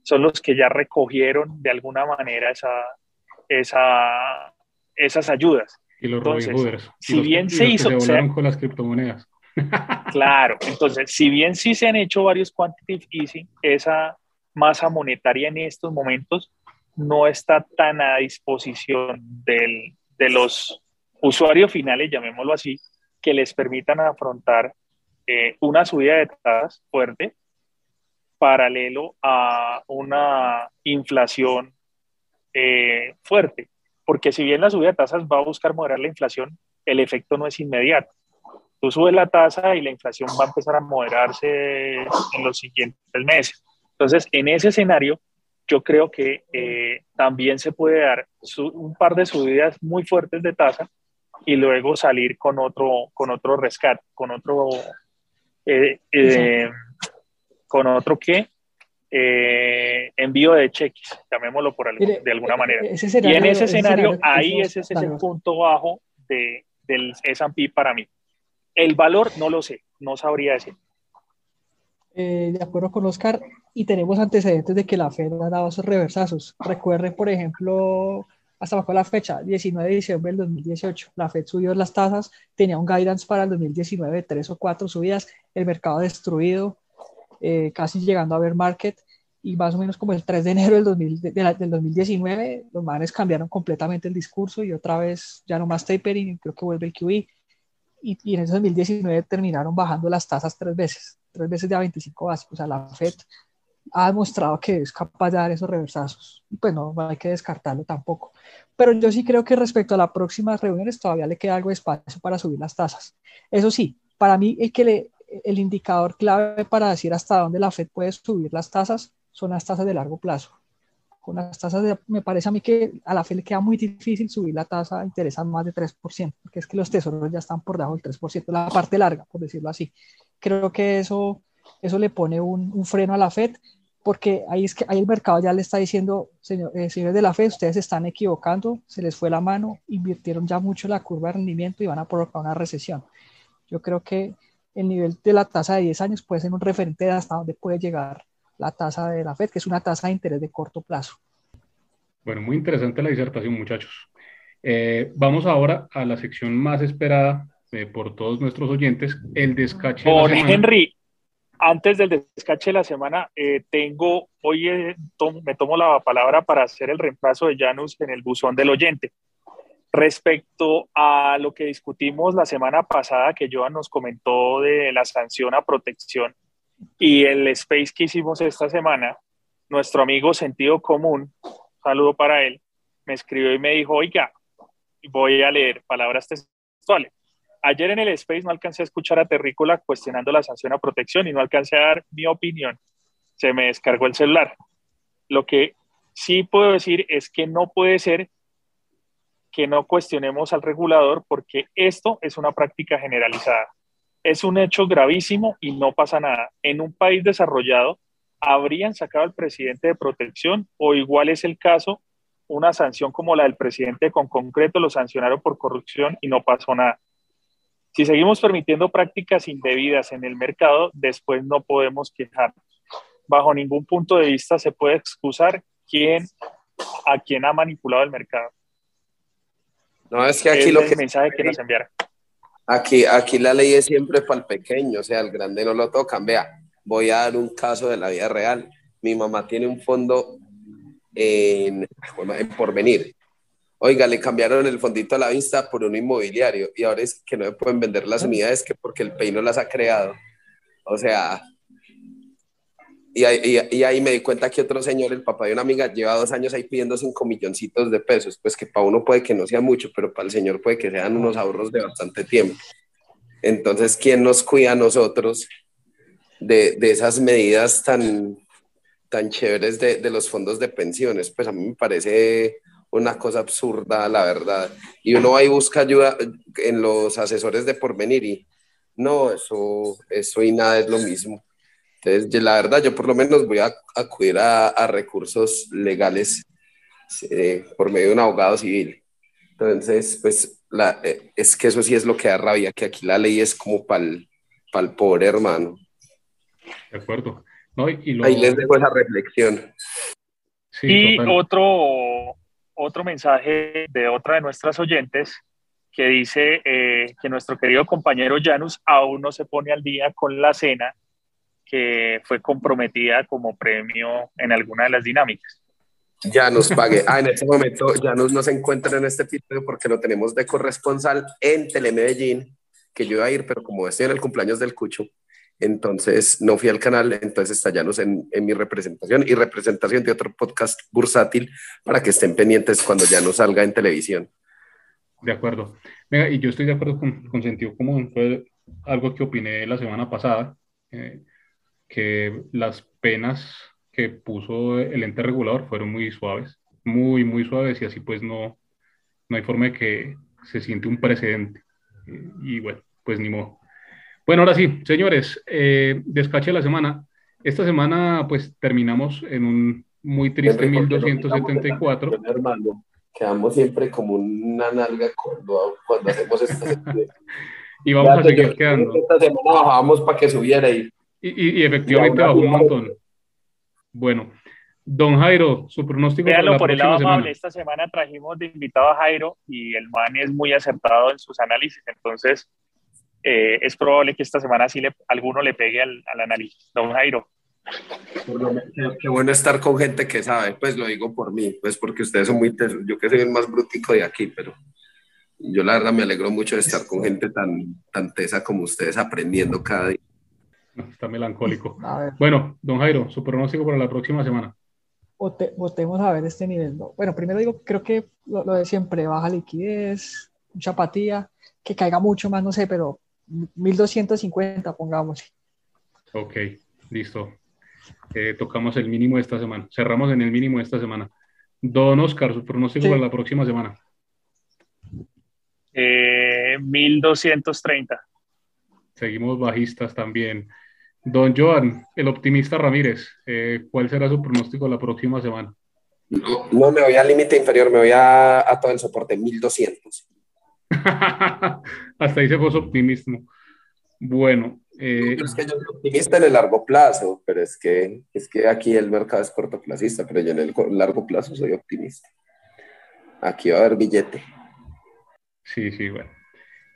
son los que ya recogieron de alguna manera esa, esa esas ayudas. Y los entonces, si bien se hizo... con las criptomonedas. <laughs> claro, entonces, si bien sí se han hecho varios quantitative easing, esa masa monetaria en estos momentos no está tan a disposición del, de los usuarios finales, llamémoslo así, que les permitan afrontar eh, una subida de tasas fuerte paralelo a una inflación eh, fuerte porque si bien la subida de tasas va a buscar moderar la inflación, el efecto no es inmediato. Tú subes la tasa y la inflación va a empezar a moderarse en los siguientes meses. Entonces, en ese escenario, yo creo que eh, también se puede dar un par de subidas muy fuertes de tasa y luego salir con otro, con otro rescate, con otro, eh, eh, con otro que eh, envío de cheques, llamémoslo por de alguna manera. y en ese escenario, ahí ese, es el punto bajo de, del S&P para mí. El valor no lo sé, no sabría decir. Eh, de acuerdo con Oscar, y tenemos antecedentes de que la Fed ha dado esos reversazos. Recuerde, por ejemplo, hasta bajo la fecha, 19 de diciembre del 2018, la Fed subió las tasas, tenía un guidance para el 2019 de tres o cuatro subidas, el mercado destruido, eh, casi llegando a ver market, y más o menos como el 3 de enero del, 2000, del 2019, los manes cambiaron completamente el discurso y otra vez ya no más tapering, creo que vuelve el QE, y, y en ese 2019 terminaron bajando las tasas tres veces, tres veces de a 25 básicos, o sea, la Fed ha demostrado que es capaz de dar esos reversazos. Y pues no, hay que descartarlo tampoco. Pero yo sí creo que respecto a las próximas reuniones todavía le queda algo de espacio para subir las tasas. Eso sí, para mí el, que le, el indicador clave para decir hasta dónde la Fed puede subir las tasas son las tasas de largo plazo. Con las tasas, de, me parece a mí que a la Fed le queda muy difícil subir la tasa de interés a más de 3%, porque es que los tesoros ya están por debajo del 3%, la parte larga, por decirlo así. Creo que eso eso le pone un, freno a la Fed, porque ahí es que ahí el mercado ya le está diciendo, señor, eh, señores de la Fed, ustedes se están equivocando, se les fue la mano, invirtieron ya mucho la curva de rendimiento y van a provocar una recesión. Yo creo que el nivel de la tasa de 10 años puede ser un referente de hasta dónde puede llegar la tasa de la Fed, que es una tasa de interés de corto plazo. Bueno, muy interesante la disertación, muchachos. Eh, vamos ahora a la sección más esperada eh, por todos nuestros oyentes, el descache. Por Henry, antes del descache de la semana, eh, tengo, hoy eh, me tomo la palabra para hacer el reemplazo de Janus en el buzón del oyente. Respecto a lo que discutimos la semana pasada, que Joan nos comentó de la sanción a protección y el space que hicimos esta semana, nuestro amigo Sentido Común, saludo para él, me escribió y me dijo, oiga, voy a leer palabras textuales ayer en el Space no alcancé a escuchar a Terrícola cuestionando la sanción a protección y no alcancé a dar mi opinión. Se me descargó el celular. Lo que sí puedo decir es que no puede ser que no cuestionemos al regulador porque esto es una práctica generalizada. Es un hecho gravísimo y no pasa nada. En un país desarrollado, habrían sacado al presidente de protección o igual es el caso, una sanción como la del presidente con concreto lo sancionaron por corrupción y no pasó nada. Si seguimos permitiendo prácticas indebidas en el mercado, después no podemos quejarnos. Bajo ningún punto de vista se puede excusar quién, a quien ha manipulado el mercado. No, es que aquí lo que... El mensaje que nos enviaron. Aquí, aquí la ley es siempre para el pequeño, o sea, el grande no lo tocan. Vea, voy a dar un caso de la vida real. Mi mamá tiene un fondo en, en Porvenir oiga, le cambiaron el fondito a la vista por un inmobiliario y ahora es que no me pueden vender las unidades que porque el PEI no las ha creado. O sea, y ahí, me di cuenta que otro señor, el papá de una amiga, lleva dos años ahí pidiendo cinco milloncitos de pesos, pues que para uno puede que no sea mucho, pero para el señor puede que sean unos ahorros de bastante tiempo. Entonces, ¿quién nos cuida a nosotros de, de esas medidas tan, tan chéveres de, de los fondos de pensiones? Pues a mí me parece una cosa absurda, la verdad. Y uno ahí busca ayuda en los asesores de porvenir y no, eso, eso y nada es lo mismo. Entonces, la verdad, yo por lo menos voy a acudir a, recursos legales eh, por medio de un abogado civil. Entonces, pues la, eh, es que eso sí es lo que da rabia, que aquí la ley es como para el pobre hermano. De acuerdo. Ahí les dejo esa reflexión. y otro, otro mensaje de otra de nuestras oyentes que dice eh, que nuestro querido compañero Janus aún no se pone al día con la cena que fue comprometida como premio en alguna de las dinámicas. Janus pague. Ah, en este momento Janus no se encuentra en este episodio porque lo tenemos de corresponsal en Telemedellín, que yo iba a ir, pero como estoy en el cumpleaños del Cucho, entonces no fui al canal, entonces está en, en mi representación y representación de otro podcast bursátil para que estén pendientes cuando ya no salga en televisión. De acuerdo. Venga, y yo estoy de acuerdo con, con sentido común. Fue algo que opiné la semana pasada, eh, que las penas que puso el ente regulador fueron muy suaves, muy, muy suaves y así pues no, no hay forma de que se siente un precedente. y bueno, pues ni modo. Bueno, ahora sí, señores, eh, descache de la semana. Esta semana, pues terminamos en un muy triste 1274. Hermano, quedamos siempre como una nalga cuando, cuando hacemos esta <laughs> Y vamos a seguir quedando. Esta semana bajábamos para que subiera y, y, y efectivamente bajó un montón. Bueno, Don Jairo, su pronóstico Véanlo por el lado amable. Esta semana trajimos de invitado a Jairo y el man es muy acertado en sus análisis. Entonces, eh, es probable que esta semana sí le, alguno le pegue al, al análisis. Don Jairo. Qué bueno estar con gente que sabe, pues lo digo por mí, pues porque ustedes son muy tesos, yo que soy el más brutico de aquí, pero yo la verdad me alegro mucho de estar con gente tan, tan tesa como ustedes aprendiendo cada día. Está melancólico. <laughs> Bueno, don Jairo, su pronóstico para la próxima semana. votemos a ver este nivel. Bueno, primero digo, creo que lo, lo, de siempre, baja liquidez, mucha apatía, que caiga mucho más, no sé, pero 1250, pongamos. Ok, listo. Eh, tocamos el mínimo de esta semana. Cerramos en el mínimo de esta semana. Don Oscar, su pronóstico para la próxima semana. Eh, 1230. Seguimos bajistas también. Don Joan, el optimista Ramírez, eh, ¿cuál será su pronóstico la próxima semana? No, no me voy al límite inferior, me voy a, a, todo el soporte, 1200. <laughs> Hasta ahí se fue su optimismo. Bueno, eh, es que yo soy optimista en el largo plazo, pero es que, es que aquí el mercado es cortoplacista, pero yo en el largo plazo soy optimista. Aquí va a haber billete. Sí, sí, bueno.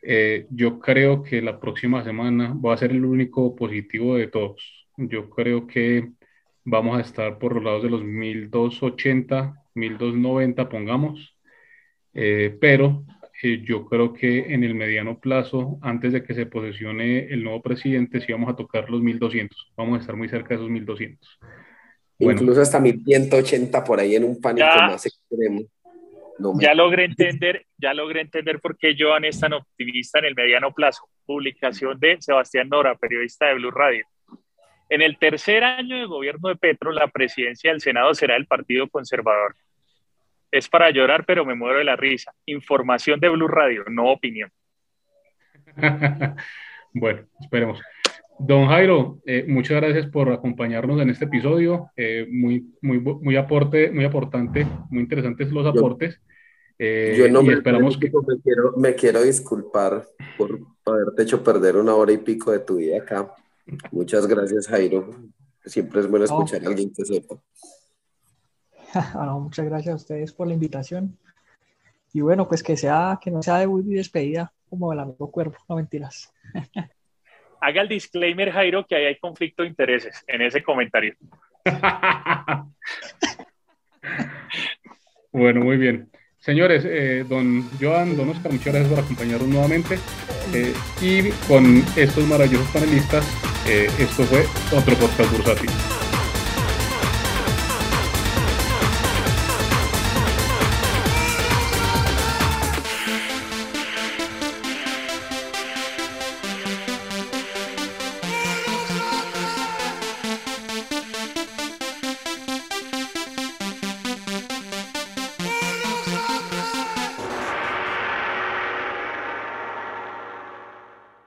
Eh, yo creo que la próxima semana va a ser el único positivo de todos. Yo creo que vamos a estar por los lados de los 1280, 1290, pongamos. Eh, pero yo creo que en el mediano plazo, antes de que se posesione el nuevo presidente, sí vamos a tocar los 1200. Vamos a estar muy cerca de esos 1200. Incluso hasta 1180 por ahí en un pánico más extremo. Ya logré entender, ya logré entender por qué Joan es tan optimista en el mediano plazo. Publicación de Sebastián Nora, periodista de Blue Radio. En el tercer año de gobierno de Petro, la presidencia del Senado será del Partido Conservador. Es para llorar, pero me muero de la risa. Información de Blue Radio, no opinión. <laughs> bueno, esperemos. Don Jairo, eh, muchas gracias por acompañarnos en este episodio. Eh, muy, muy, muy aporte, muy aportante, muy interesantes los aportes. Eh, yo no me, esperamos que... me, quiero, me quiero disculpar por haberte hecho perder una hora y pico de tu vida acá. Muchas gracias, Jairo. Siempre es bueno escuchar a alguien que sepa. <laughs> bueno, muchas gracias a ustedes por la invitación. Y bueno, pues que sea, que no sea de y despedida como el amigo cuerpo, no mentiras. <laughs> Haga el disclaimer, Jairo, que ahí hay conflicto de intereses en ese comentario. <laughs> bueno, muy bien. Señores, eh, don Joan, don Oscar, muchas gracias por acompañarnos nuevamente. Eh, y con estos maravillosos panelistas, eh, esto fue otro podcast bursátil.